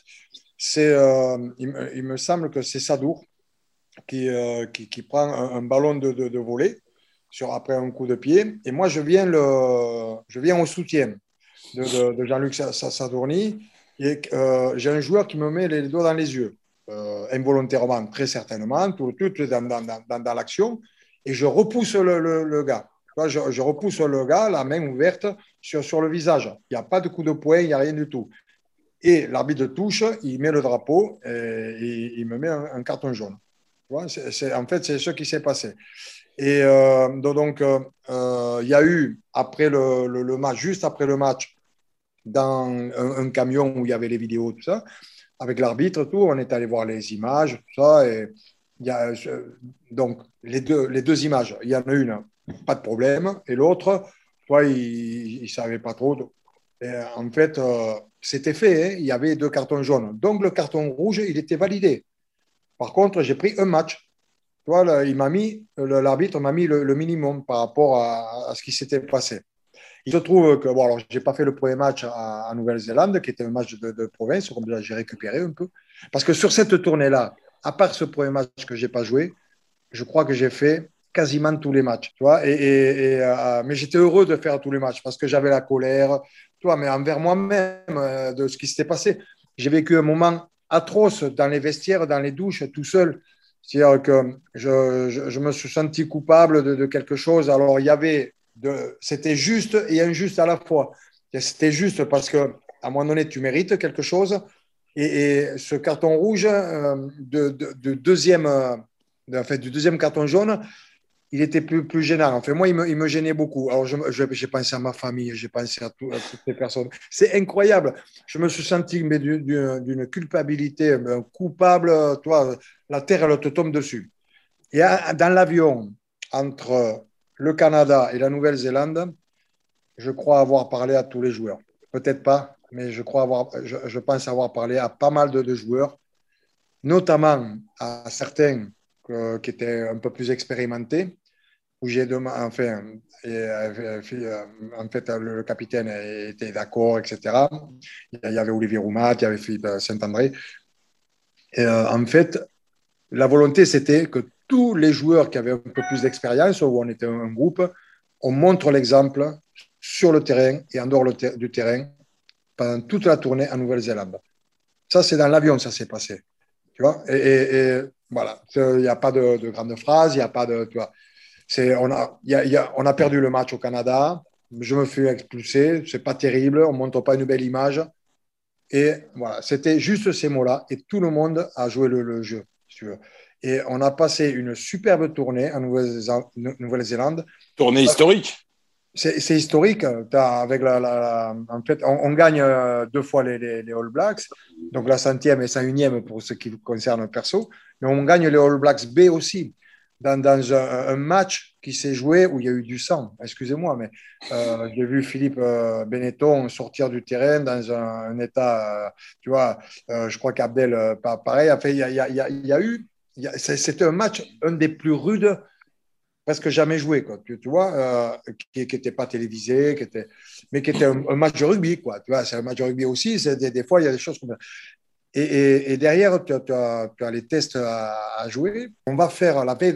Speaker 3: c'est, euh, il, me semble que c'est Sadour qui, euh, qui, prend un, ballon de, volet sur, après un coup de pied. Et moi, je viens, le, je viens au soutien de, de Jean-Luc Sadourny. Euh, j'ai un joueur qui me met les doigts dans les yeux, euh, involontairement, très certainement, tout, tout dans, dans, l'action. Et je repousse le, gars. Je, repousse le gars, la main ouverte sur, le visage. Il n'y a pas de coup de poing, il n'y a rien du tout. Et l'arbitre touche, il met le drapeau et, il me met un, carton jaune. En fait, c'est ce qui s'est passé. Et euh, donc, il y a eu, après le, match, juste après le match, dans un, camion où il y avait les vidéos, tout ça, avec l'arbitre, tout, on est allé voir les images, tout ça. Et il y a, donc, les deux, les deux images, il y en a une pas de problème. Et l'autre, toi, il ne savait pas trop. En fait, euh, c'était fait, hein. il y avait deux cartons jaunes. Donc le carton rouge, il était validé. Par contre, j'ai pris un match. Toi, il m'a mis, l'arbitre m'a mis le, minimum par rapport à ce qui s'était passé. Il se trouve que, bon, alors, j'ai pas fait le premier match à, à Nouvelle-Zélande, qui était un match de, province, comme j'ai récupéré un peu. Parce que sur cette tournée-là, à part ce premier match que j'ai pas joué, je crois que j'ai fait quasiment tous les matchs, tu. Et, et euh, mais j'étais heureux de faire tous les matchs parce que j'avais la colère, tu vois, mais envers moi-même euh, de ce qui s'était passé. J'ai vécu un moment atroce dans les vestiaires, dans les douches, tout seul. C'est-à-dire que je, me suis senti coupable de, de quelque chose. Alors, il y avait, c'était juste et injuste à la fois. C'était juste parce que, à un moment donné, tu mérites quelque chose. Et, ce carton rouge euh, de, de, de, deuxième, euh, en fait, du deuxième carton jaune, il était plus, plus gênant. Enfin, moi, il me, il me gênait beaucoup. Alors, j'ai pensé à ma famille, j'ai pensé à, toutes les personnes. C'est incroyable. Je me suis senti d'une culpabilité, coupable. Toi, la terre, elle te tombe dessus. Et dans l'avion, entre le Canada et la Nouvelle-Zélande, je crois avoir parlé à tous les joueurs. Peut-être pas, mais je crois avoir, je, pense avoir parlé à pas mal de, joueurs, notamment à certains qui étaient un peu plus expérimentés où j'ai demandé, enfin, euh, euh, en fait, le, capitaine était d'accord, etc. Il y avait Olivier Roumat, il y avait Philippe Saint-André. Euh, en fait, la volonté, c'était que tous les joueurs qui avaient un peu plus d'expérience, où on était un groupe, on montre l'exemple sur le terrain et en dehors du terrain pendant toute la tournée en Nouvelle-Zélande. Ça, c'est dans l'avion, ça s'est passé. Tu vois? Et, voilà, il n'y a pas de, de grandes phrases, il n'y a pas de. Tu vois, on, a, y a, on a perdu le match au Canada. Je me fais expulser. C'est pas terrible. On montre pas une belle image. Et voilà, c'était juste ces mots-là. Et tout le monde a joué le, le jeu, si tu veux. Et on a passé une superbe tournée en Nouvelle-Zélande.
Speaker 2: Tournée historique.
Speaker 3: C'est historique. Avec la, la, en fait, on, on gagne euh, deux fois les, les, les, All Blacks, donc la centième et cent unième pour ce qui concerne le perso, mais on gagne les All Blacks B aussi. dans, dans un, match qui s'est joué où il y a eu du sang. Excusez-moi, mais euh, j'ai vu Philippe euh, Benetton sortir du terrain dans un, état, tu vois, je crois qu'Abdel, pareil, il y y a, il y a eu, c'était un match, un des plus rudes presque jamais joué, quoi, tu, vois, qui n'était pas télévisé, qui était, mais qui était un, match de rugby, quoi, tu vois, c'est un match de rugby aussi, des, des, fois, il y a des choses comme et, derrière, tu as, les tests à, jouer. On va faire, la veille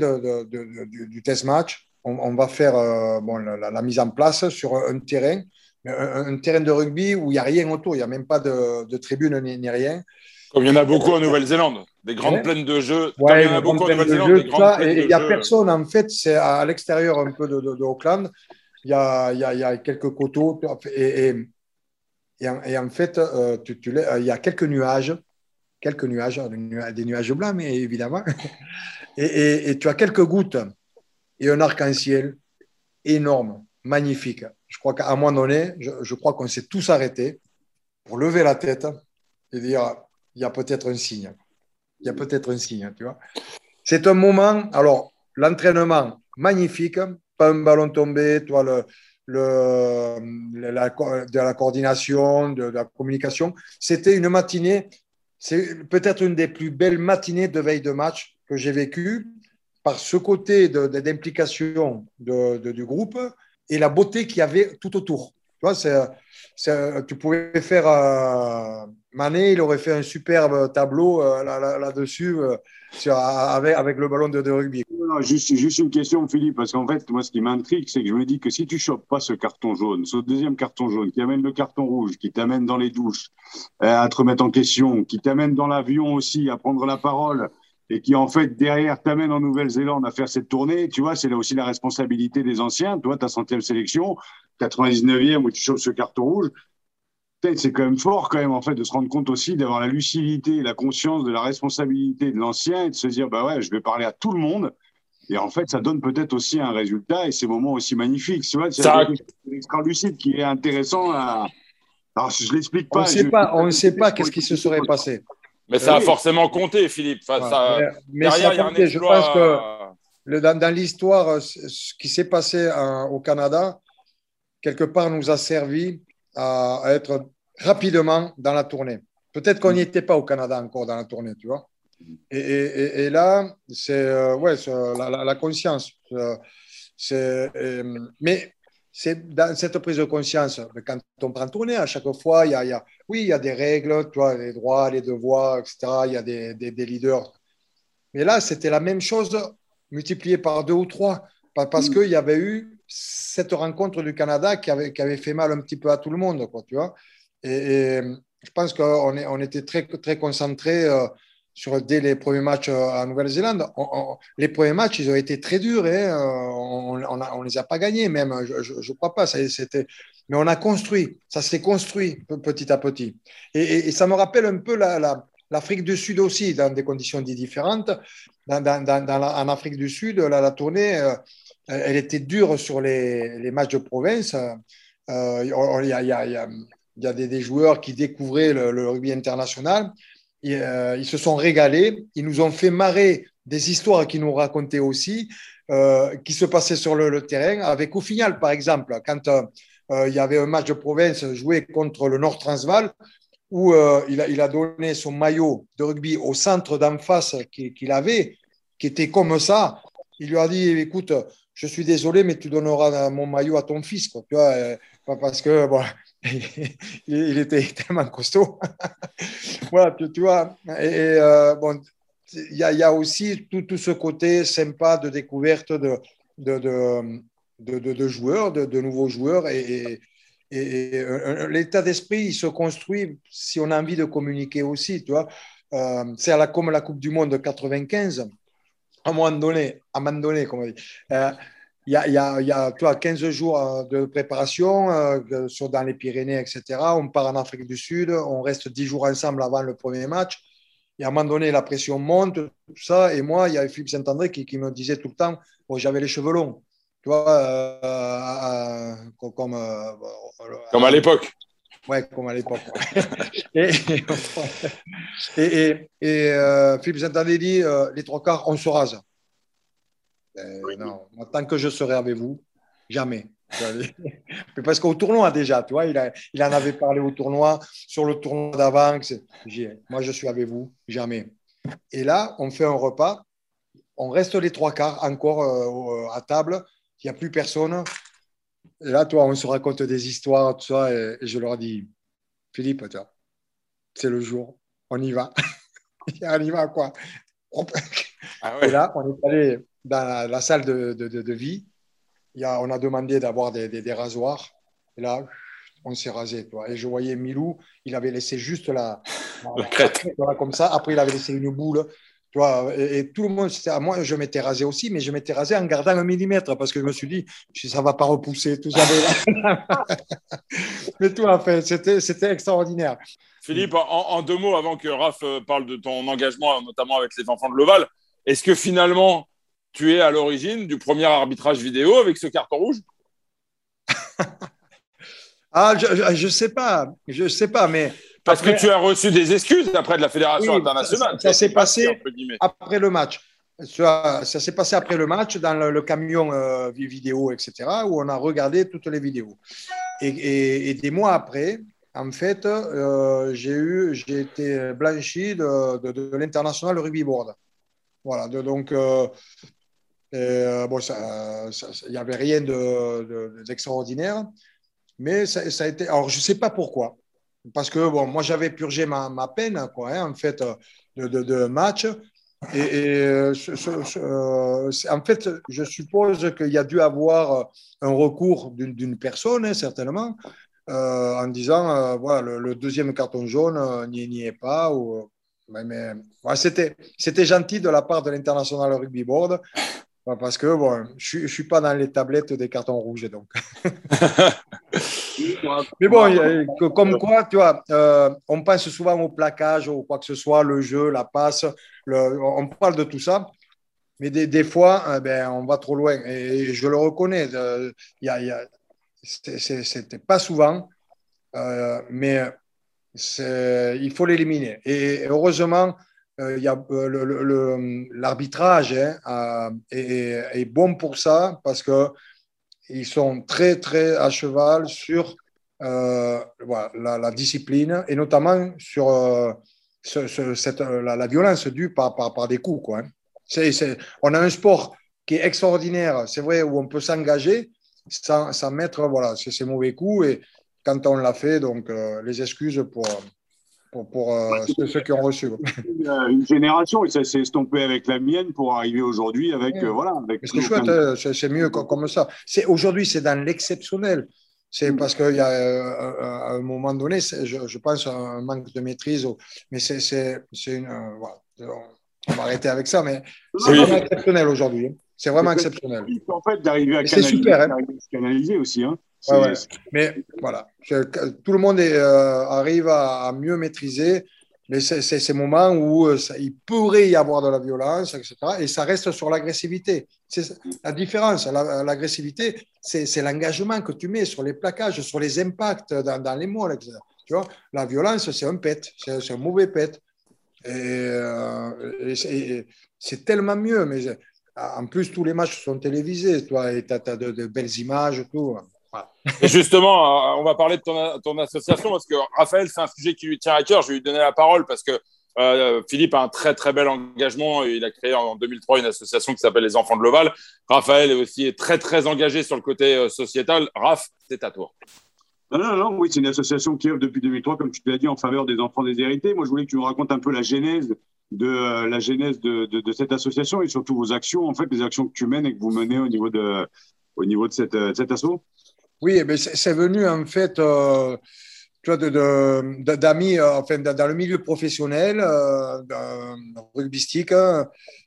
Speaker 3: du, test match, on, va faire euh, bon, la, mise en place sur un terrain, un, terrain de rugby où il n'y a rien autour, il n'y a même pas de, tribune ni, rien.
Speaker 2: Comme il y en a beaucoup en Nouvelle-Zélande, des grandes plaines de jeux. Ouais, il y en a beaucoup en Nouvelle-Zélande,
Speaker 3: Et il n'y a personne, en fait, c'est à l'extérieur un peu de, Auckland. Il y a, il y, a, il y a quelques coteaux et, et, et, en, fait, euh, tu, tu, il y a quelques nuages quelques nuages, des nuages blancs, mais évidemment. Et, tu as quelques gouttes et un arc-en-ciel énorme, magnifique. Je crois qu'à un moment donné, je, crois qu'on s'est tous arrêtés pour lever la tête et dire il y a peut-être un signe. Il y a peut-être un signe, tu vois. C'est un moment, alors, l'entraînement magnifique, pas un ballon tombé, toi, le, la, de la coordination, de la communication. C'était une matinée c'est peut-être une des plus belles matinées de veille de match que j'ai vécues par ce côté d'implication du groupe et la beauté qu'il y avait tout autour. Tu, vois, tu pouvais faire euh, Mané, il aurait fait un superbe tableau euh, là-dessus euh, avec, le ballon de, rugby.
Speaker 1: juste, une question, Philippe, parce qu'en fait, moi, ce qui m'intrigue, c'est que je me dis que si tu chopes pas ce carton jaune, ce deuxième carton jaune qui amène le carton rouge, qui t'amène dans les douches à te remettre en question, qui t'amène dans l'avion aussi à prendre la parole, et qui en fait derrière t'amène en Nouvelle-Zélande à faire cette tournée, tu vois, c'est là aussi la responsabilité des anciens. Toi, ta centième sélection, 99e où tu chopes ce carton rouge, c'est quand même fort quand même en fait de se rendre compte aussi d'avoir la lucidité, la conscience de la responsabilité de l'ancien et de se dire bah ouais, je vais parler à tout le monde. Et en fait, ça donne peut-être aussi un résultat et ces moments aussi magnifiques. Tu vois, c'est un extra lucide qui est intéressant à. Alors, je l'explique pas.
Speaker 3: On ne sait pas, on ne sait pas qu'est-ce qui se serait passé.
Speaker 2: Mais ça a forcément compté, Philippe. Enfin, ça... mais, derrière, il y a un exploit... Je pense
Speaker 3: que dans, dans l'histoire, ce qui s'est passé au Canada, quelque part, nous a servi à, être rapidement dans la tournée. Peut-être qu'on n'y était pas au Canada encore dans la tournée, tu vois. Et, et, et là, c'est euh, ouais, la, la, conscience. Euh, c'est, mais c'est dans cette prise de conscience, quand on prend tournée, à chaque fois, il y a, il y a, oui, il y a des règles, tu vois, les droits, les devoirs, etc. Il y a des, des, des leaders. Mais là, c'était la même chose multipliée par deux ou trois, parce mm. qu'il y avait eu cette rencontre du Canada qui avait, qui avait fait mal un petit peu à tout le monde, quoi, tu vois. Et, je pense qu'on on était très, très concentrés euh, sur, dès les premiers matchs euh, en Nouvelle-Zélande. les premiers matchs, ils ont été très durs. Hein, euh, on ne les a pas gagnés, même. Je ne crois pas. Mais on a construit. Ça s'est construit petit à petit. Et, ça me rappelle un peu la, l'Afrique du Sud aussi, dans des conditions différentes. En Afrique du Sud, la, tournée, elle était dure sur les, matchs de province. A, y, a, il y a des, joueurs qui découvraient le, rugby international. Euh, ils se sont régalés. Ils nous ont fait marrer des histoires qu'ils nous racontaient aussi, euh, qui se passaient sur le, terrain. Avec au final, par exemple, quand euh, il y avait un match de province joué contre le Nord Transvaal, où il a, donné son maillot de rugby au centre d'en face qu'il avait, qui était comme ça. Il lui a dit, écoute, je suis désolé, mais tu donneras mon maillot à ton fils. Quoi, parce que il était tellement costaud. voilà, tu, vois. Et, euh, bon, il y, a aussi tout, ce côté sympa de découverte de, de, de, joueurs, de, nouveaux joueurs. Et, et, l'état d'esprit, il se construit si on a envie de communiquer aussi. Tu vois. Euh, c'est la, comme la Coupe du Monde de 95. À un moment donné, à un moment donné, comme on dit. Euh, il y a, il y a, tu vois, 15 jours euh, de préparation euh, sur, dans les Pyrénées, etc. On part en Afrique du Sud, on reste 10 jours ensemble avant le premier match. Et à un moment donné, la pression monte, tout ça. Et moi, il y a Philippe Saint-André qui, qui, me disait tout le temps bon, j'avais les cheveux longs. Tu vois, euh,
Speaker 2: comme, comme à l'époque.
Speaker 3: Ouais, comme à l'époque. et, et, et, Philippe Saint-André dit les trois quarts, on se rase. Euh, non, tant que je serai avec vous, jamais. Parce qu'au tournoi déjà, tu vois, il, a, il en avait parlé au tournoi, sur le tournoi d'avant. Moi, je suis avec vous, jamais. Et là, on fait un repas, on reste les trois quarts encore euh, à table, il n'y a plus personne. Et là, toi, on se raconte des histoires, tout ça, et, je leur dis, Philippe, c'est le jour, on y va. on y va, quoi. Ah et là, on est allé dans la, salle de, de, de, vie. Il y a, on a demandé d'avoir des, des, rasoirs. Et là, on s'est rasé. Toi. Et je voyais Milou, il avait laissé juste la,
Speaker 2: la, crête.
Speaker 3: comme ça. Après, il avait laissé une boule. Tu vois, et, tout le monde, moi, je m'étais rasé aussi, mais je m'étais rasé en gardant un millimètre parce que je me suis dit, ça ne va pas repousser, tout ça. mais tout à fait, c'était extraordinaire.
Speaker 2: Philippe, en, deux mots, avant que Raph euh, parle de ton engagement, notamment avec les enfants de l'Oval, est-ce que finalement, tu es à l'origine du premier arbitrage vidéo avec ce carton rouge
Speaker 3: Ah, je ne sais pas, je sais pas, mais
Speaker 2: parce que tu as reçu des excuses après de la fédération internationale.
Speaker 3: Ça, s'est passé après le match. Ça, s'est passé après le match dans le, camion euh, vidéo, etc., où on a regardé toutes les vidéos. Et, des mois après, en fait, euh, j'ai eu, j'ai été blanchi de, l'international rugby board. Voilà, donc euh, bon, il n'y avait rien d'extraordinaire, mais ça, a été. Alors, je ne sais pas pourquoi parce que bon, moi j'avais purgé ma, ma peine quoi, hein, en fait de, de, match. Et, euh, euh, en fait, je suppose qu'il y a dû avoir un recours d'une personne, hein, certainement, euh, en disant voilà, le, deuxième carton jaune n'y est pas. Ou, mais c'était gentil de la part de l'International Rugby Board parce que bon, je ne suis pas dans les tablettes des cartons rouges. Donc. Mais bon, comme quoi, tu vois, euh, on pense souvent au plaquage ou quoi que ce soit, le jeu, la passe, on parle de tout ça. Mais des, des fois, eh ben, on va trop loin. Et je le reconnais, euh, y a, y a, c'était pas souvent, euh, mais il faut l'éliminer. Et heureusement, euh, y a, euh, l'arbitrage hein, est, est, bon pour ça parce qu'ils sont très, très à cheval sur euh, la, discipline et notamment sur la, violence due par, des coups. Quoi, hein. on a un sport qui est extraordinaire, c'est vrai, où on peut s'engager sans, mettre voilà, ces mauvais coups. Et quand on l'a fait, donc les excuses pour, pour, euh, ceux, qui ont reçu.
Speaker 1: Une, génération, et ça s'est estompé avec la mienne pour arriver aujourd'hui avec. Euh, voilà,
Speaker 3: c'est chouette, hein, c'est mieux comme, ça. Aujourd'hui, c'est dans l'exceptionnel. C'est mm. parce qu'il y a euh, à un moment donné, je, je, pense, un manque de maîtrise. Mais c'est une. voilà. On va arrêter avec ça, mais c'est vraiment exceptionnel aujourd'hui. Hein. C'est vraiment exceptionnel.
Speaker 1: En fait, d'arriver à canaliser, super, hein. canaliser aussi. Hein.
Speaker 3: Mais voilà, tout le monde euh, arrive à, mieux maîtriser, mais c'est ces moments où euh, il pourrait y avoir de la violence, etc. Et ça reste sur l'agressivité. C'est la différence. L'agressivité, c'est l'engagement que tu mets sur les plaquages, sur les impacts dans, les mots, etc. Tu vois, la violence, c'est un pet, c'est un mauvais pet. Et, euh, c'est tellement mieux. Mais en plus, tous les matchs sont télévisés, toi, et tu as, de, de, belles images, tout.
Speaker 2: Et justement, euh, on va parler de ton, association parce que Raphaël, c'est un sujet qui lui tient à cœur. Je vais lui donner la parole parce que euh, Philippe a un très très bel engagement. Il a créé en 2003 une association qui s'appelle Les Enfants de l'Oval. Raphaël est aussi très très engagé sur le côté euh, sociétal. Raph, c'est à toi.
Speaker 1: Non, non, non, oui, c'est une association qui œuvre depuis 2003, comme tu l'as dit, en faveur des enfants déshérités. Moi, je voulais que tu nous racontes un peu la genèse de la genèse de, cette association et surtout vos actions, en fait, les actions que tu mènes et que vous menez au niveau de, au niveau de cette, cette asso.
Speaker 3: Oui, mais c'est venu en fait euh, d'amis, euh, enfin, dans le milieu professionnel, euh, rugbystique. Euh,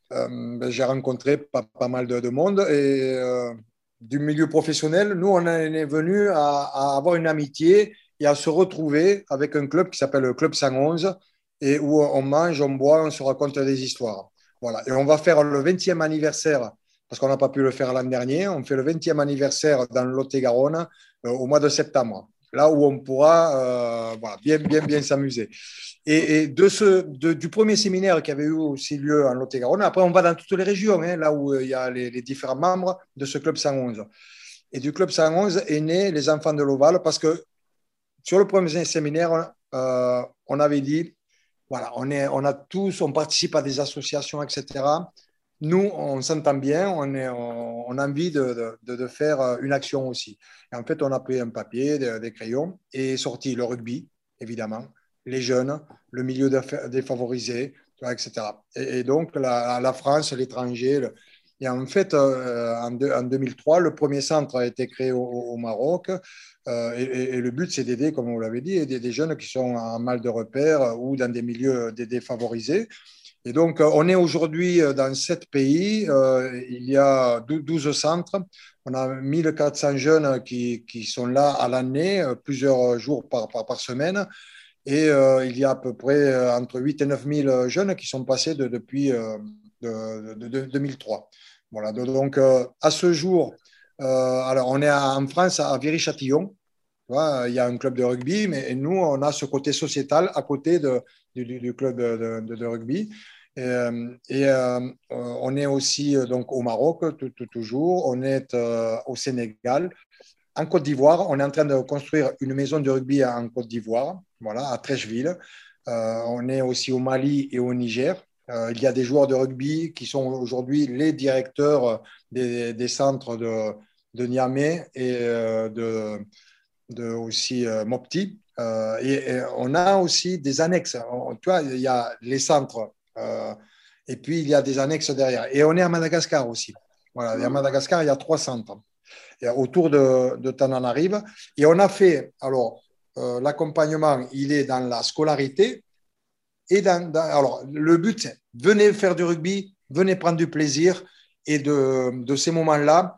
Speaker 3: ben, J'ai rencontré pas, pas, mal de, monde et euh, du milieu professionnel, nous, on est venu à, à, avoir une amitié et à se retrouver avec un club qui s'appelle le Club 111 et où on mange, on boit, on se raconte des histoires. Voilà. Et on va faire le 20e anniversaire parce qu'on n'a pas pu le faire l'an dernier. On fait le 20e anniversaire dans Lot-et-Garonne euh, au mois de septembre, là où on pourra euh, bien, bien, bien s'amuser. Et, de ce, du premier séminaire qui avait eu aussi lieu en Lot-et-Garonne, après on va dans toutes les régions, hein, là où il y a les, différents membres de ce club 111. Et du club 111 est né les enfants de l'Oval parce que sur le premier séminaire, euh, on avait dit, voilà, on, est, on a tous, on participe à des associations, etc. Nous, on s'entend bien, on, a envie de, faire une action aussi. Et en fait, on a pris un papier, des crayons et sorti le rugby, évidemment, les jeunes, le milieu défavorisé, etc. Et, donc, la, France, l'étranger. Et en fait, euh, en, en, 2003, le premier centre a été créé au, Maroc. Euh, et, le but, c'est d'aider, comme vous l'avez dit, aider des jeunes qui sont en mal de repère ou dans des milieux défavorisés. Et donc, on est aujourd'hui dans sept pays. Euh, il y a 12 centres. On a 1400 jeunes qui, qui sont là à l'année, plusieurs jours par, par, semaine. Et euh, il y a à peu près euh, entre 8 et 9 000 jeunes qui sont passés depuis euh, de, 2003. Voilà, donc à ce jour, alors on est en France à Viry-Châtillon. Il y a un club de rugby, mais nous, on a ce côté sociétal à côté du, club de, rugby. Et, on est aussi donc au Maroc, toujours. On est au Sénégal, en Côte d'Ivoire. On est en train de construire une maison de rugby en Côte d'Ivoire voilà, à Trècheville. Euh, on est aussi au Mali et au Niger. Euh, il y a des joueurs de rugby qui sont aujourd'hui les directeurs des, centres de, de, Niamey et euh, de, de aussi Mopti. Et, on a aussi des annexes. tu vois, il y a les centres et puis il y a des annexes derrière. Et on est à Madagascar aussi. Voilà, à Madagascar, il y a trois centres autour de, de Tananarive. Et on a fait, alors, euh, l'accompagnement, il est dans la scolarité. Et dans, alors, le but, venez faire du rugby, venez prendre du plaisir. Et de, de ces moments-là,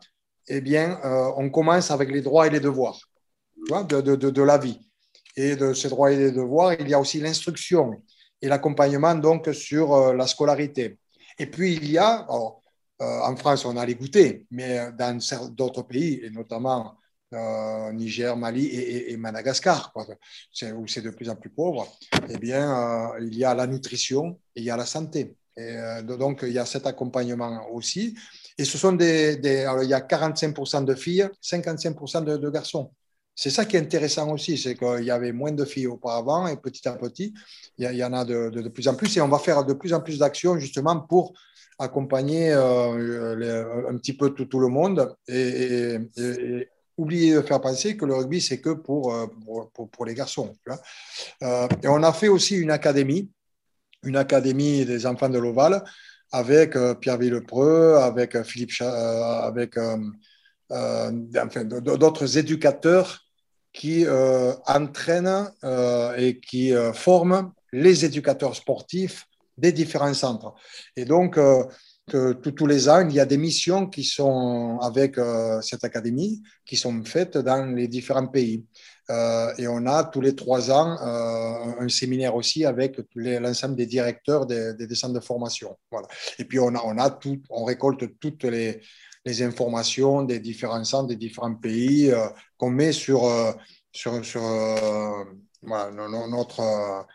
Speaker 3: eh bien, euh, on commence avec les droits et les devoirs de, la vie. Et de ces droits et les devoirs, il y a aussi l'instruction et l'accompagnement donc sur euh, la scolarité. Et puis, il y a, en France, on a les goûters, mais dans d'autres pays, et notamment euh, Niger, Mali et, Madagascar, où c'est de plus en plus pauvre, eh bien, euh, il y a la nutrition et il y a la santé. Et, euh, donc, il y a cet accompagnement aussi. Et ce sont des, il y a 45% de filles, 55% de, garçons. C'est ça qui est intéressant aussi, c'est qu'il y avait moins de filles auparavant et petit à petit, il y, en a de, plus en plus et on va faire de plus en plus d'actions justement pour accompagner un petit peu tout, le monde et, oublier de faire penser que le rugby, c'est que pour, euh, pour, les garçons. Euh, et on a fait aussi une académie, une académie des enfants de l'Oval, avec euh, Pierre Villepreux, avec Philippe, avec enfin, d'autres éducateurs qui entraînent et qui forment les éducateurs sportifs des différents centres. Et donc, que tous les ans, il y a des missions qui sont avec euh, cette académie, qui sont faites dans les différents pays. Euh, et on a tous les trois ans euh, un séminaire aussi avec l'ensemble des directeurs des, des, centres de formation. Voilà. Et puis on, a, on, a tout, on récolte toutes les, les informations des différents centres, des différents pays qu'on met sur, sur, sur voilà, notre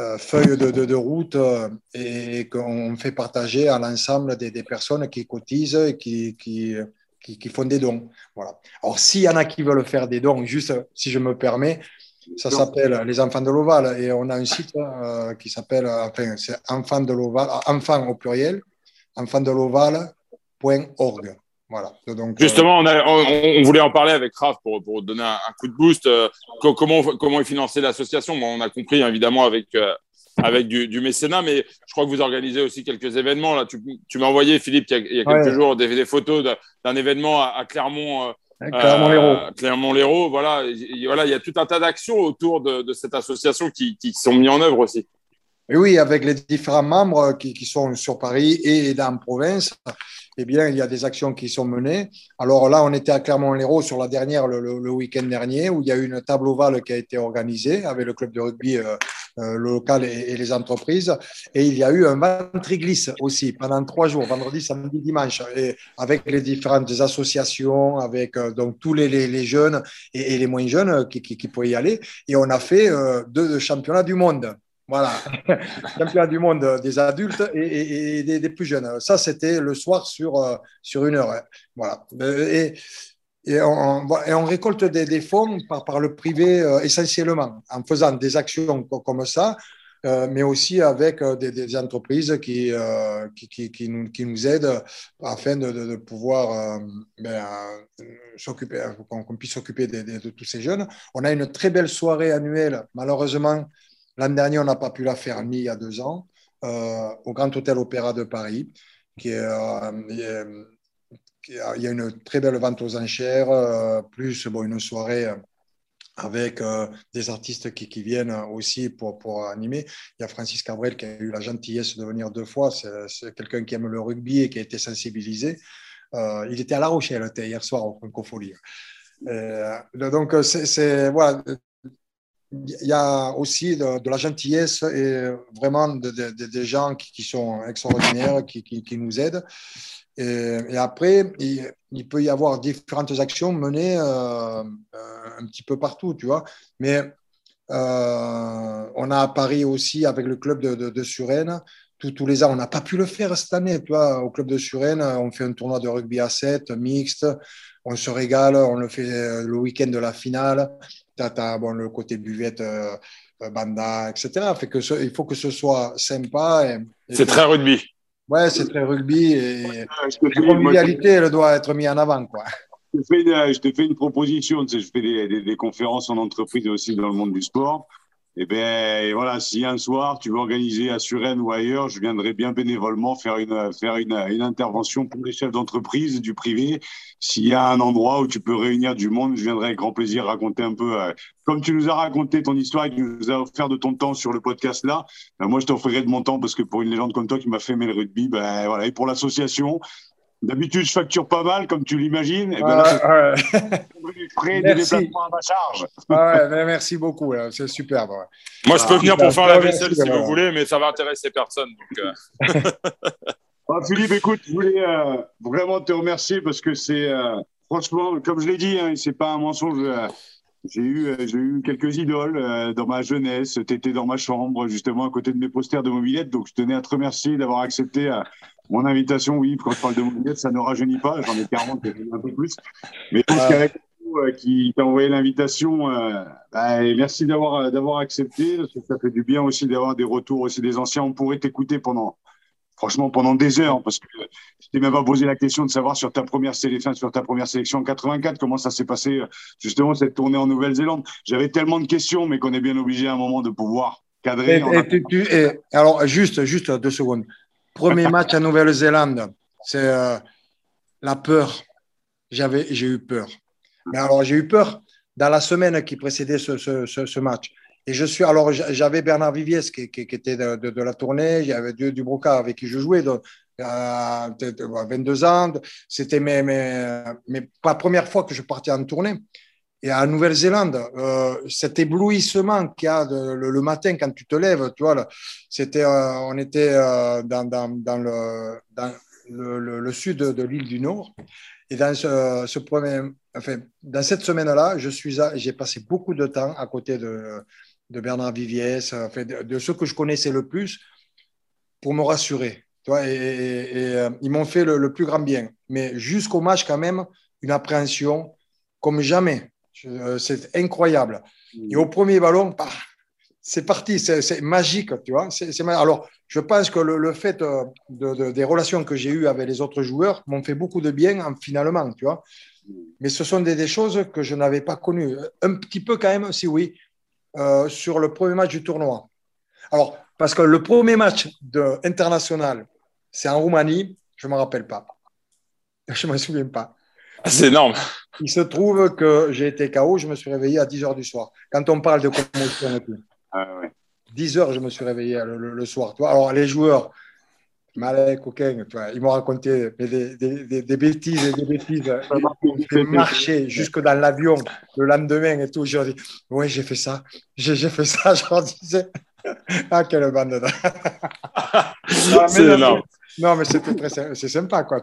Speaker 3: euh, feuille de, de, route euh, et qu'on fait partager à l'ensemble des, des, personnes qui cotisent et qui, qui, qui, font des dons. Voilà. Alors, s'il y en a qui veulent faire des dons, juste si je me permets, ça s'appelle Les Enfants de l'Oval et on a un site euh, qui s'appelle, enfin, c'est Enfants de l'Oval, Enfants au pluriel, Voilà. Donc,
Speaker 2: Justement, on, on, voulait en parler avec Raph pour, pour donner un, coup de boost. Euh, comment, comment est financée l'association? Bon, On a compris évidemment avec, euh, avec du, du, mécénat, mais je crois que vous organisez aussi quelques événements. Là. Tu, tu m'as envoyé, Philippe, il y a, quelques jours, des, des photos d'un événement à, Clermont.
Speaker 3: Euh, Clermont-Lérault.
Speaker 2: Clermont-Lérault, voilà. voilà. Il y a tout un tas d'actions autour de, de, cette association qui, qui sont mises en œuvre aussi.
Speaker 3: Et oui, avec les différents membres qui, qui sont sur Paris et dans la province eh bien, il y a des actions qui sont menées. Alors là, on était à Clermont-Lérault sur la dernière, le, week-end dernier, où il y a eu une table ovale qui a été organisée avec le club de rugby euh, euh, local et, les entreprises. Et il y a eu un ventriglisse aussi pendant trois jours, vendredi, samedi, dimanche, avec les différentes associations, avec euh, donc tous les, les, jeunes et, les moins jeunes qui, qui, pouvaient y aller. Et on a fait deux championnats du monde. Voilà, championnat du monde des adultes et, des, plus jeunes. Ça, c'était le soir sur, euh, sur une heure. Voilà. Et, et, on, et on, récolte des, fonds par, par, le privé euh, essentiellement, en faisant des actions comme ça, euh, mais aussi avec des, entreprises qui, qui, qui, nous, qui, nous, aident afin de, de, pouvoir ben, s'occuper, qu'on puisse s'occuper de, de, tous ces jeunes. On a une très belle soirée annuelle, malheureusement L'an dernier, on n'a pas pu la faire, ni il y a deux ans, euh, au Grand Hôtel Opéra de Paris, euh, il y a une très belle vente aux enchères, euh, plus une soirée avec des artistes qui, viennent aussi pour, animer. Il y a Francis Cabrel qui a eu la gentillesse de venir deux fois. C'est quelqu'un qui aime le rugby et qui a été sensibilisé. il était à La Rochelle hier soir au Francofolie. donc, c'est voilà, il y a aussi de, la gentillesse et vraiment des gens qui, sont extraordinaires, qui, qui, nous aident. Et, après, il, peut y avoir différentes actions menées euh, un petit peu partout, tu vois. Mais euh, on a à Paris aussi avec le club de, de, Suresnes. tous les ans, on n'a pas pu le faire cette année, tu vois. Au club de Suresnes, on fait un tournoi de rugby à 7 mixte. On se régale, on le fait le week-end de la finale bon, le côté buvette, euh, euh, banda, etc. Fait que il faut que ce soit sympa.
Speaker 2: C'est très rugby.
Speaker 3: Ouais, c'est très rugby et la convivialité, elle doit être mise en avant. Quoi.
Speaker 1: Je, te fais une, proposition. Tu sais, je fais des, des, conférences en entreprise aussi dans le monde du sport. Eh bien voilà, si un soir tu veux organiser à Suresnes ou ailleurs, je viendrai bien bénévolement faire une faire une, une intervention pour les chefs d'entreprise du privé. S'il y a un endroit où tu peux réunir du monde, je viendrai avec grand plaisir raconter un peu, euh, comme tu nous as raconté ton histoire et que tu nous as offert de ton temps sur le podcast là. Ben moi, je t'offrirai de mon temps parce que pour une légende comme toi qui m'a fait aimer le rugby, ben voilà, et pour l'association, D'habitude, je facture pas mal, comme tu l'imagines. Et ben là,
Speaker 3: frais de déplacement à ma charge. ouais, merci beaucoup, c'est superbe.
Speaker 2: Moi, je peux venir pour faire la vaisselle si vous voulez, mais ça va intéresser personne. Donc,
Speaker 1: euh. ah, Philippe, écoute, je voulais euh, vraiment te remercier parce que c'est, euh, franchement, comme je l'ai dit, hein, c'est pas un mensonge. J'ai eu, j'ai eu quelques idoles dans ma jeunesse. Tu étais dans ma chambre, justement, à côté de mes posters de mobilette. Donc, je tenais à te remercier d'avoir accepté mon invitation, oui, quand je parle de mobilette, ça ne rajeunit pas. J'en ai 40, un peu plus. Mais je pense qu'avec euh, qui t'a envoyé l'invitation, euh, bah, merci d'avoir euh, d'avoir accepté. Parce que ça fait du bien aussi d'avoir des retours aussi des anciens. On pourrait t'écouter pendant, franchement, pendant des heures, parce que je t'ai même pas posé la question de savoir sur ta première sélection, sur ta première sélection en 84, comment ça s'est passé justement cette tournée en Nouvelle-Zélande. J'avais tellement de questions, mais qu'on est bien obligé à un moment de pouvoir cadrer.
Speaker 3: alors juste, juste deux secondes. Premier match à Nouvelle-Zélande, c'est euh, la peur. J'avais, j'ai eu peur. Mais alors, j'ai eu peur dans la semaine qui précédait ce, ce, ce, match. Et je suis, alors, j'avais Bernard Viviès qui, qui, était de, de, la tournée, j'avais Dieu Dubroca avec qui je jouais, de, euh, 22 ans. C'était mes, mes, la première fois que je partais en tournée. Et à Nouvelle-Zélande, euh, cet éblouissement qu'il y a le, matin quand tu te lèves, tu vois, c'était, euh, on était euh, dans, le, sud de, l'île du Nord. Et dans ce, premier, enfin, dans cette semaine-là, je suis, j'ai passé beaucoup de temps à côté de, Bernard Viviès, enfin, de, ceux que je connaissais le plus, pour me rassurer. Tu vois, et, ils m'ont fait le plus grand bien. Mais jusqu'au match, quand même, une appréhension comme jamais. Euh, c'est incroyable. Et au premier ballon, bah, c'est parti, c'est magique. Alors, je pense que le, fait euh, de, des relations que j'ai eues avec les autres joueurs m'ont fait beaucoup de bien finalement, tu vois. Mais ce sont des, choses que je n'avais pas connues. Un petit peu quand même, si oui, euh, sur le premier match du tournoi. Alors, parce que le premier match international, c'est en Roumanie, je ne me rappelle pas. Je ne me souviens pas.
Speaker 2: Ah, c'est énorme.
Speaker 3: Il se trouve que j'ai été KO, je me suis réveillé à 10 h du soir. Quand on parle de commotion et tout. 10 h, je me suis réveillé le, soir. Toi. Alors, les joueurs, Malek, coquin, ils m'ont raconté des, des, des, bêtises et des bêtises. Ils marché jusque dans l'avion le lendemain et tout. J'ai dit, oui, j'ai fait ça. J'ai fait ça. Je leur disais, ah, quelle bande.
Speaker 2: C'est énorme.
Speaker 3: Non, mais c'était très c'est sympa, quoi.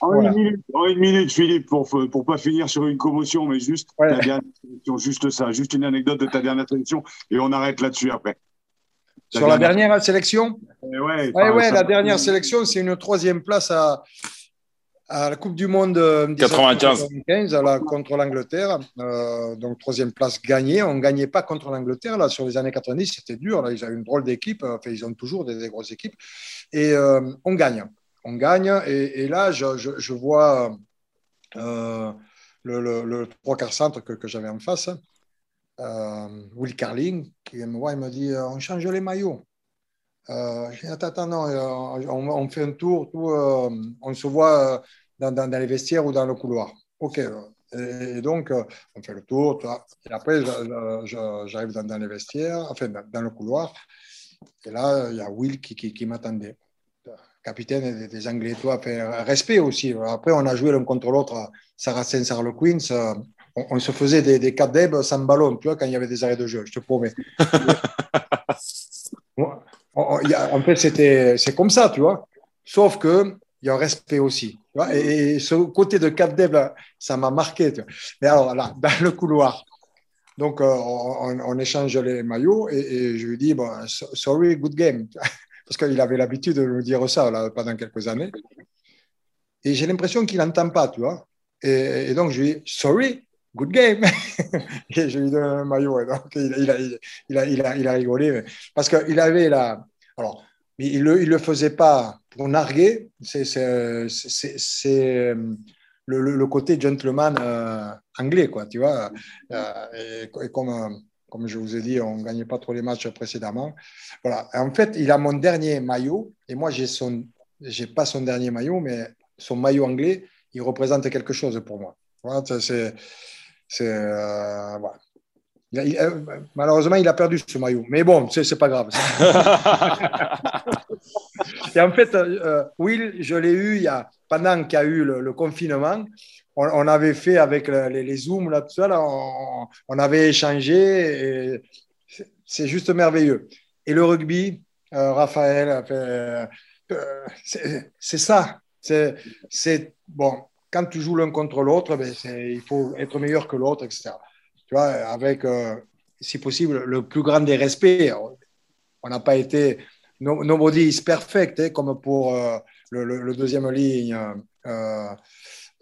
Speaker 1: en, une minute, en, une minute, Philippe, pour ne pas finir sur une commotion, mais juste ta dernière sélection, juste ça, juste une anecdote de ta dernière sélection, et on arrête là-dessus après.
Speaker 3: Sur la dernière sélection?
Speaker 1: Eh Ouais,
Speaker 3: Ouais,
Speaker 1: enfin,
Speaker 3: ouais,
Speaker 1: ça-
Speaker 3: la dernière sélection, c'est une troisième place à, à la Coupe du Monde euh,
Speaker 2: 95.
Speaker 3: 1995, à la- contre l'Angleterre. Euh, donc, troisième place gagnée. On ne gagnait pas contre l'Angleterre. Là, sur les années 90, c'était dur. Là, ils avaient une drôle d'équipe. Enfin, ils ont toujours des, des grosses équipes. Et euh, on gagne. On gagne. Et, et là, je, vois euh, le, trois quarts centre que, j'avais en face, euh, Will Carling, qui me voit, il me dit On change les maillots. Dis, attends, attends, non, on, fait un tour, on se voit dans, les vestiaires ou dans le couloir. OK. Et, et donc, on fait le tour. Et après, j'arrive dans, les vestiaires, enfin, dans le couloir. Et là, il y a Will qui, qui, qui m'attendait. Capitaine des, Anglais, toi, fait respect aussi. Après, on a joué l'un contre l'autre Saracens, Harlequins. euh, On, on se faisait des, des cadèbres sans ballon, tu vois, quand il y avait des arrêts de jeu, je te promets. En fait, c'était, c'est comme ça, tu vois. Sauf que il y a un respect aussi. tu vois. Et, et ce côté de Cap Deb, ça m'a marqué. tu vois. Mais alors là, dans le couloir, donc euh, on, échange les maillots et, je lui dis bon, so- sorry, good game, parce qu'il avait l'habitude de me dire ça pendant quelques années. Et j'ai l'impression qu'il n'entend pas, tu vois. Et, donc je lui dis sorry, good game. et je lui donne un maillot. Et donc il, a, il, a, il, a, il a rigolé mais- parce qu'il avait la. Alors, il ne le, le faisait pas pour narguer. C'est le, le- le côté gentleman euh, anglais, quoi, tu vois. Euh, et, et comme, comme je vous ai dit, on ne gagnait pas trop les matchs précédemment. Voilà. En fait, il a mon dernier maillot et moi, j'ai son, j'ai pas son dernier maillot, mais son maillot anglais, il représente quelque chose pour moi. Voilà, c'est, c'est, euh, voilà. Il a- il- malheureusement, il a perdu ce maillot. Mais bon, c'est c'est pas grave. Et en fait, euh, Will, je l'ai eu il y a, pendant qu'il y a eu le, confinement. On, avait fait avec le- les, Zooms, là, tout ça, on, avait échangé. c'est- juste merveilleux. Et le rugby, euh, Raphaël, euh, c'est ça. C'est bon. Quand tu joues l'un contre l'autre, ben, il faut être meilleur que l'autre, etc. Tu vois, avec, euh, si possible, le plus grand des respects. On n'a pas été no- nobody is perfect, hein, comme pour le, deuxième ligne euh,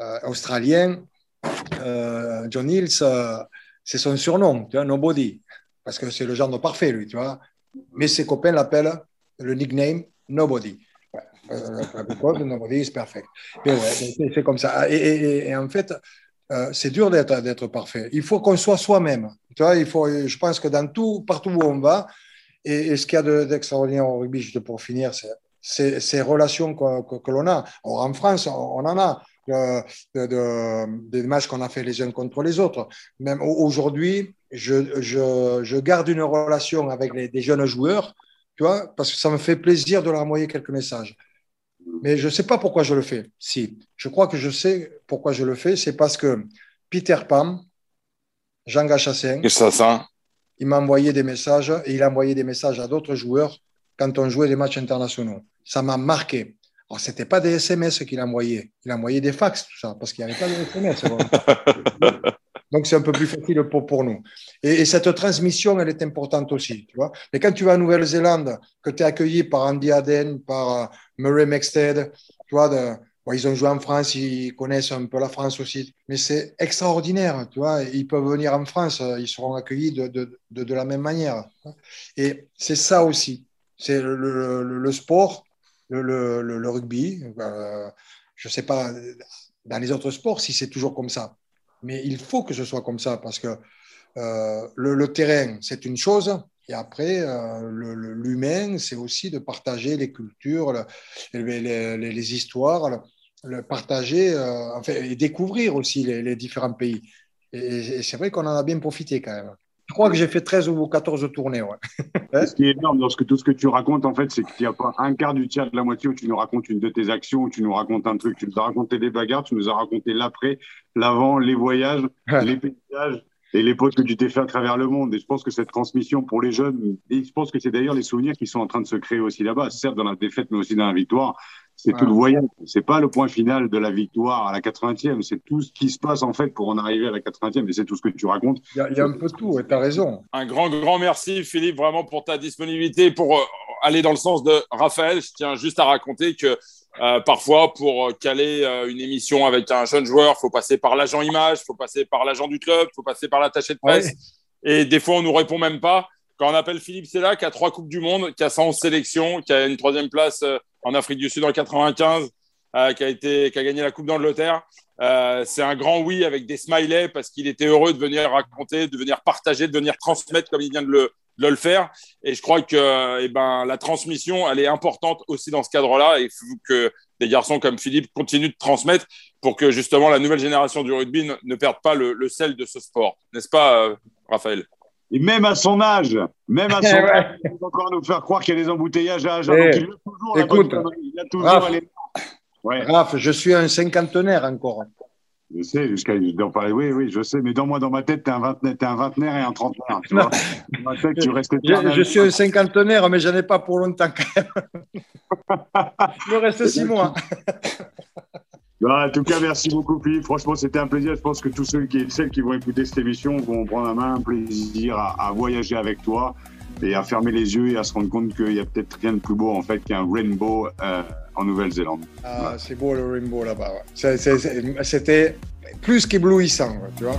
Speaker 3: euh, australien. Euh, John Hills, c'est son surnom, tu vois, nobody, parce que c'est le genre de parfait, lui, tu vois. Mais ses copains l'appellent le nickname nobody. Ouais. Euh, nobody is perfect. Mais ouais, c'est- comme ça. Et, en fait, c'est dur d'être parfait. Il faut qu'on soit soi-même. Je pense que dans tout, partout où on va, et, ce qu'il y a de- d'extraordinaire au rugby, juste pour finir, c'est ces relations que, que- que l'on a. Or, en France, on, on en a euh, de- de- des matchs qu'on a fait les uns contre les autres. Même au- aujourd'hui, je, je- je garde une relation avec les, des jeunes joueurs, tu vois, parce que ça me fait plaisir de leur envoyer quelques messages. Mais je ne sais pas pourquoi je le fais. Si, je crois que je sais pourquoi je le fais. C'est parce que Peter Pam, Jean Gachassin, il m'a envoyé des messages et il a envoyé des messages à d'autres joueurs quand on jouait des matchs internationaux. Ça m'a marqué. Alors, ce n'était pas des SMS qu'il envoyait. Il envoyait des fax, tout ça, parce qu'il n'y avait pas de SMS. Donc, c'est un peu plus facile pour, pour nous. Et, et cette transmission, elle est importante aussi. Tu vois Mais quand tu vas en Nouvelle-Zélande, que tu es accueilli par Andy Aden, par euh, Murray Mexted, tu vois, de- bon, ils ont joué en France, ils connaissent un peu la France aussi. Mais c'est extraordinaire, tu vois. Ils peuvent venir en France, euh, ils seront accueillis de, de, de, la même manière. Et c'est ça aussi. C'est le- le sport, le, rugby. euh, je ne sais pas dans les autres sports si c'est toujours comme ça. Mais il faut que ce soit comme ça parce que euh, le, terrain, c'est une chose. Et après, euh, l'humain, c'est aussi de partager les cultures, le- les, histoires, le, partager enfin, et découvrir aussi les, différents pays. Et c'est vrai qu'on en a bien profité quand même. Je crois que j'ai fait 13 ou 14 tournées. Ouais.
Speaker 1: Ce qui est énorme dans ce que, tout ce que tu racontes, en fait, c'est qu'il n'y a pas un quart du tiers de la moitié où tu nous racontes une de tes actions, où tu nous racontes un truc. Tu nous as raconté des bagarres, tu nous as raconté l'après, l'avant, les voyages, les paysages et les potes que tu t'es fait à travers le monde. Et je pense que cette transmission pour les jeunes, et je pense que c'est d'ailleurs les souvenirs qui sont en train de se créer aussi là-bas, certes dans la défaite, mais aussi dans la victoire. C'est tout le voyage. C'est pas le point final de la victoire à la 80e. C'est tout ce qui se passe en fait pour en arriver à la 80e. Et c'est tout ce que tu racontes.
Speaker 3: Il y, a, un peu tout. Et tu as raison.
Speaker 2: Un grand, grand merci, Philippe, vraiment pour ta disponibilité pour euh, aller dans le sens de Raphaël. Je tiens juste à raconter que euh, parfois, pour caler euh, une émission avec un jeune joueur, il faut passer par l'agent image, il faut passer par l'agent du club, il faut passer par l'attaché de presse. Et des fois, on nous répond même pas. Quand on appelle Philippe Sella, qui a trois Coupes du Monde, qui a 111 sélections, qui a une troisième place en Afrique du Sud en 95, euh, qui, a qui a gagné la Coupe d'Angleterre. Euh, c'est un grand oui avec des smileys parce qu'il était heureux de venir raconter, de venir partager, de venir transmettre comme il vient de le, faire. Et je crois que eh ben, la transmission, elle est importante aussi dans ce cadre-là. Et il faut que des garçons comme Philippe continuent de transmettre pour que justement la nouvelle génération du rugby ne, perde pas le, sel de ce sport. N'est-ce pas, euh, Raphaël?
Speaker 1: Et même à son âge, même à son âge, il va encore nous faire croire qu'il y a des embouteillages à Agen.
Speaker 3: Eh, toujours écoute, il a toujours Raph, ouais. Raph, je suis un cinquantenaire encore.
Speaker 1: Je sais, jusqu'à. Oui, oui, je sais. Mais dans moi, dans ma tête, t'es un, un vingtenaire et un trentenaire. Tu vois dans ma tête, tu restes
Speaker 3: je, je suis un cinquantenaire, mais j'en ai pas pour longtemps quand même. Il me reste six mois.
Speaker 1: Bah, en tout cas, merci beaucoup, Philippe. Franchement, c'était un plaisir. Je pense que tous ceux qui, celles qui vont écouter cette émission vont prendre la main, un plaisir à, voyager avec toi et à fermer les yeux et à se rendre compte qu'il y a peut-être rien de plus beau en fait qu'un rainbow euh, en Nouvelle-Zélande.
Speaker 3: Ah, c'est beau le rainbow là-bas. C'était plus qu'éblouissant, tu vois.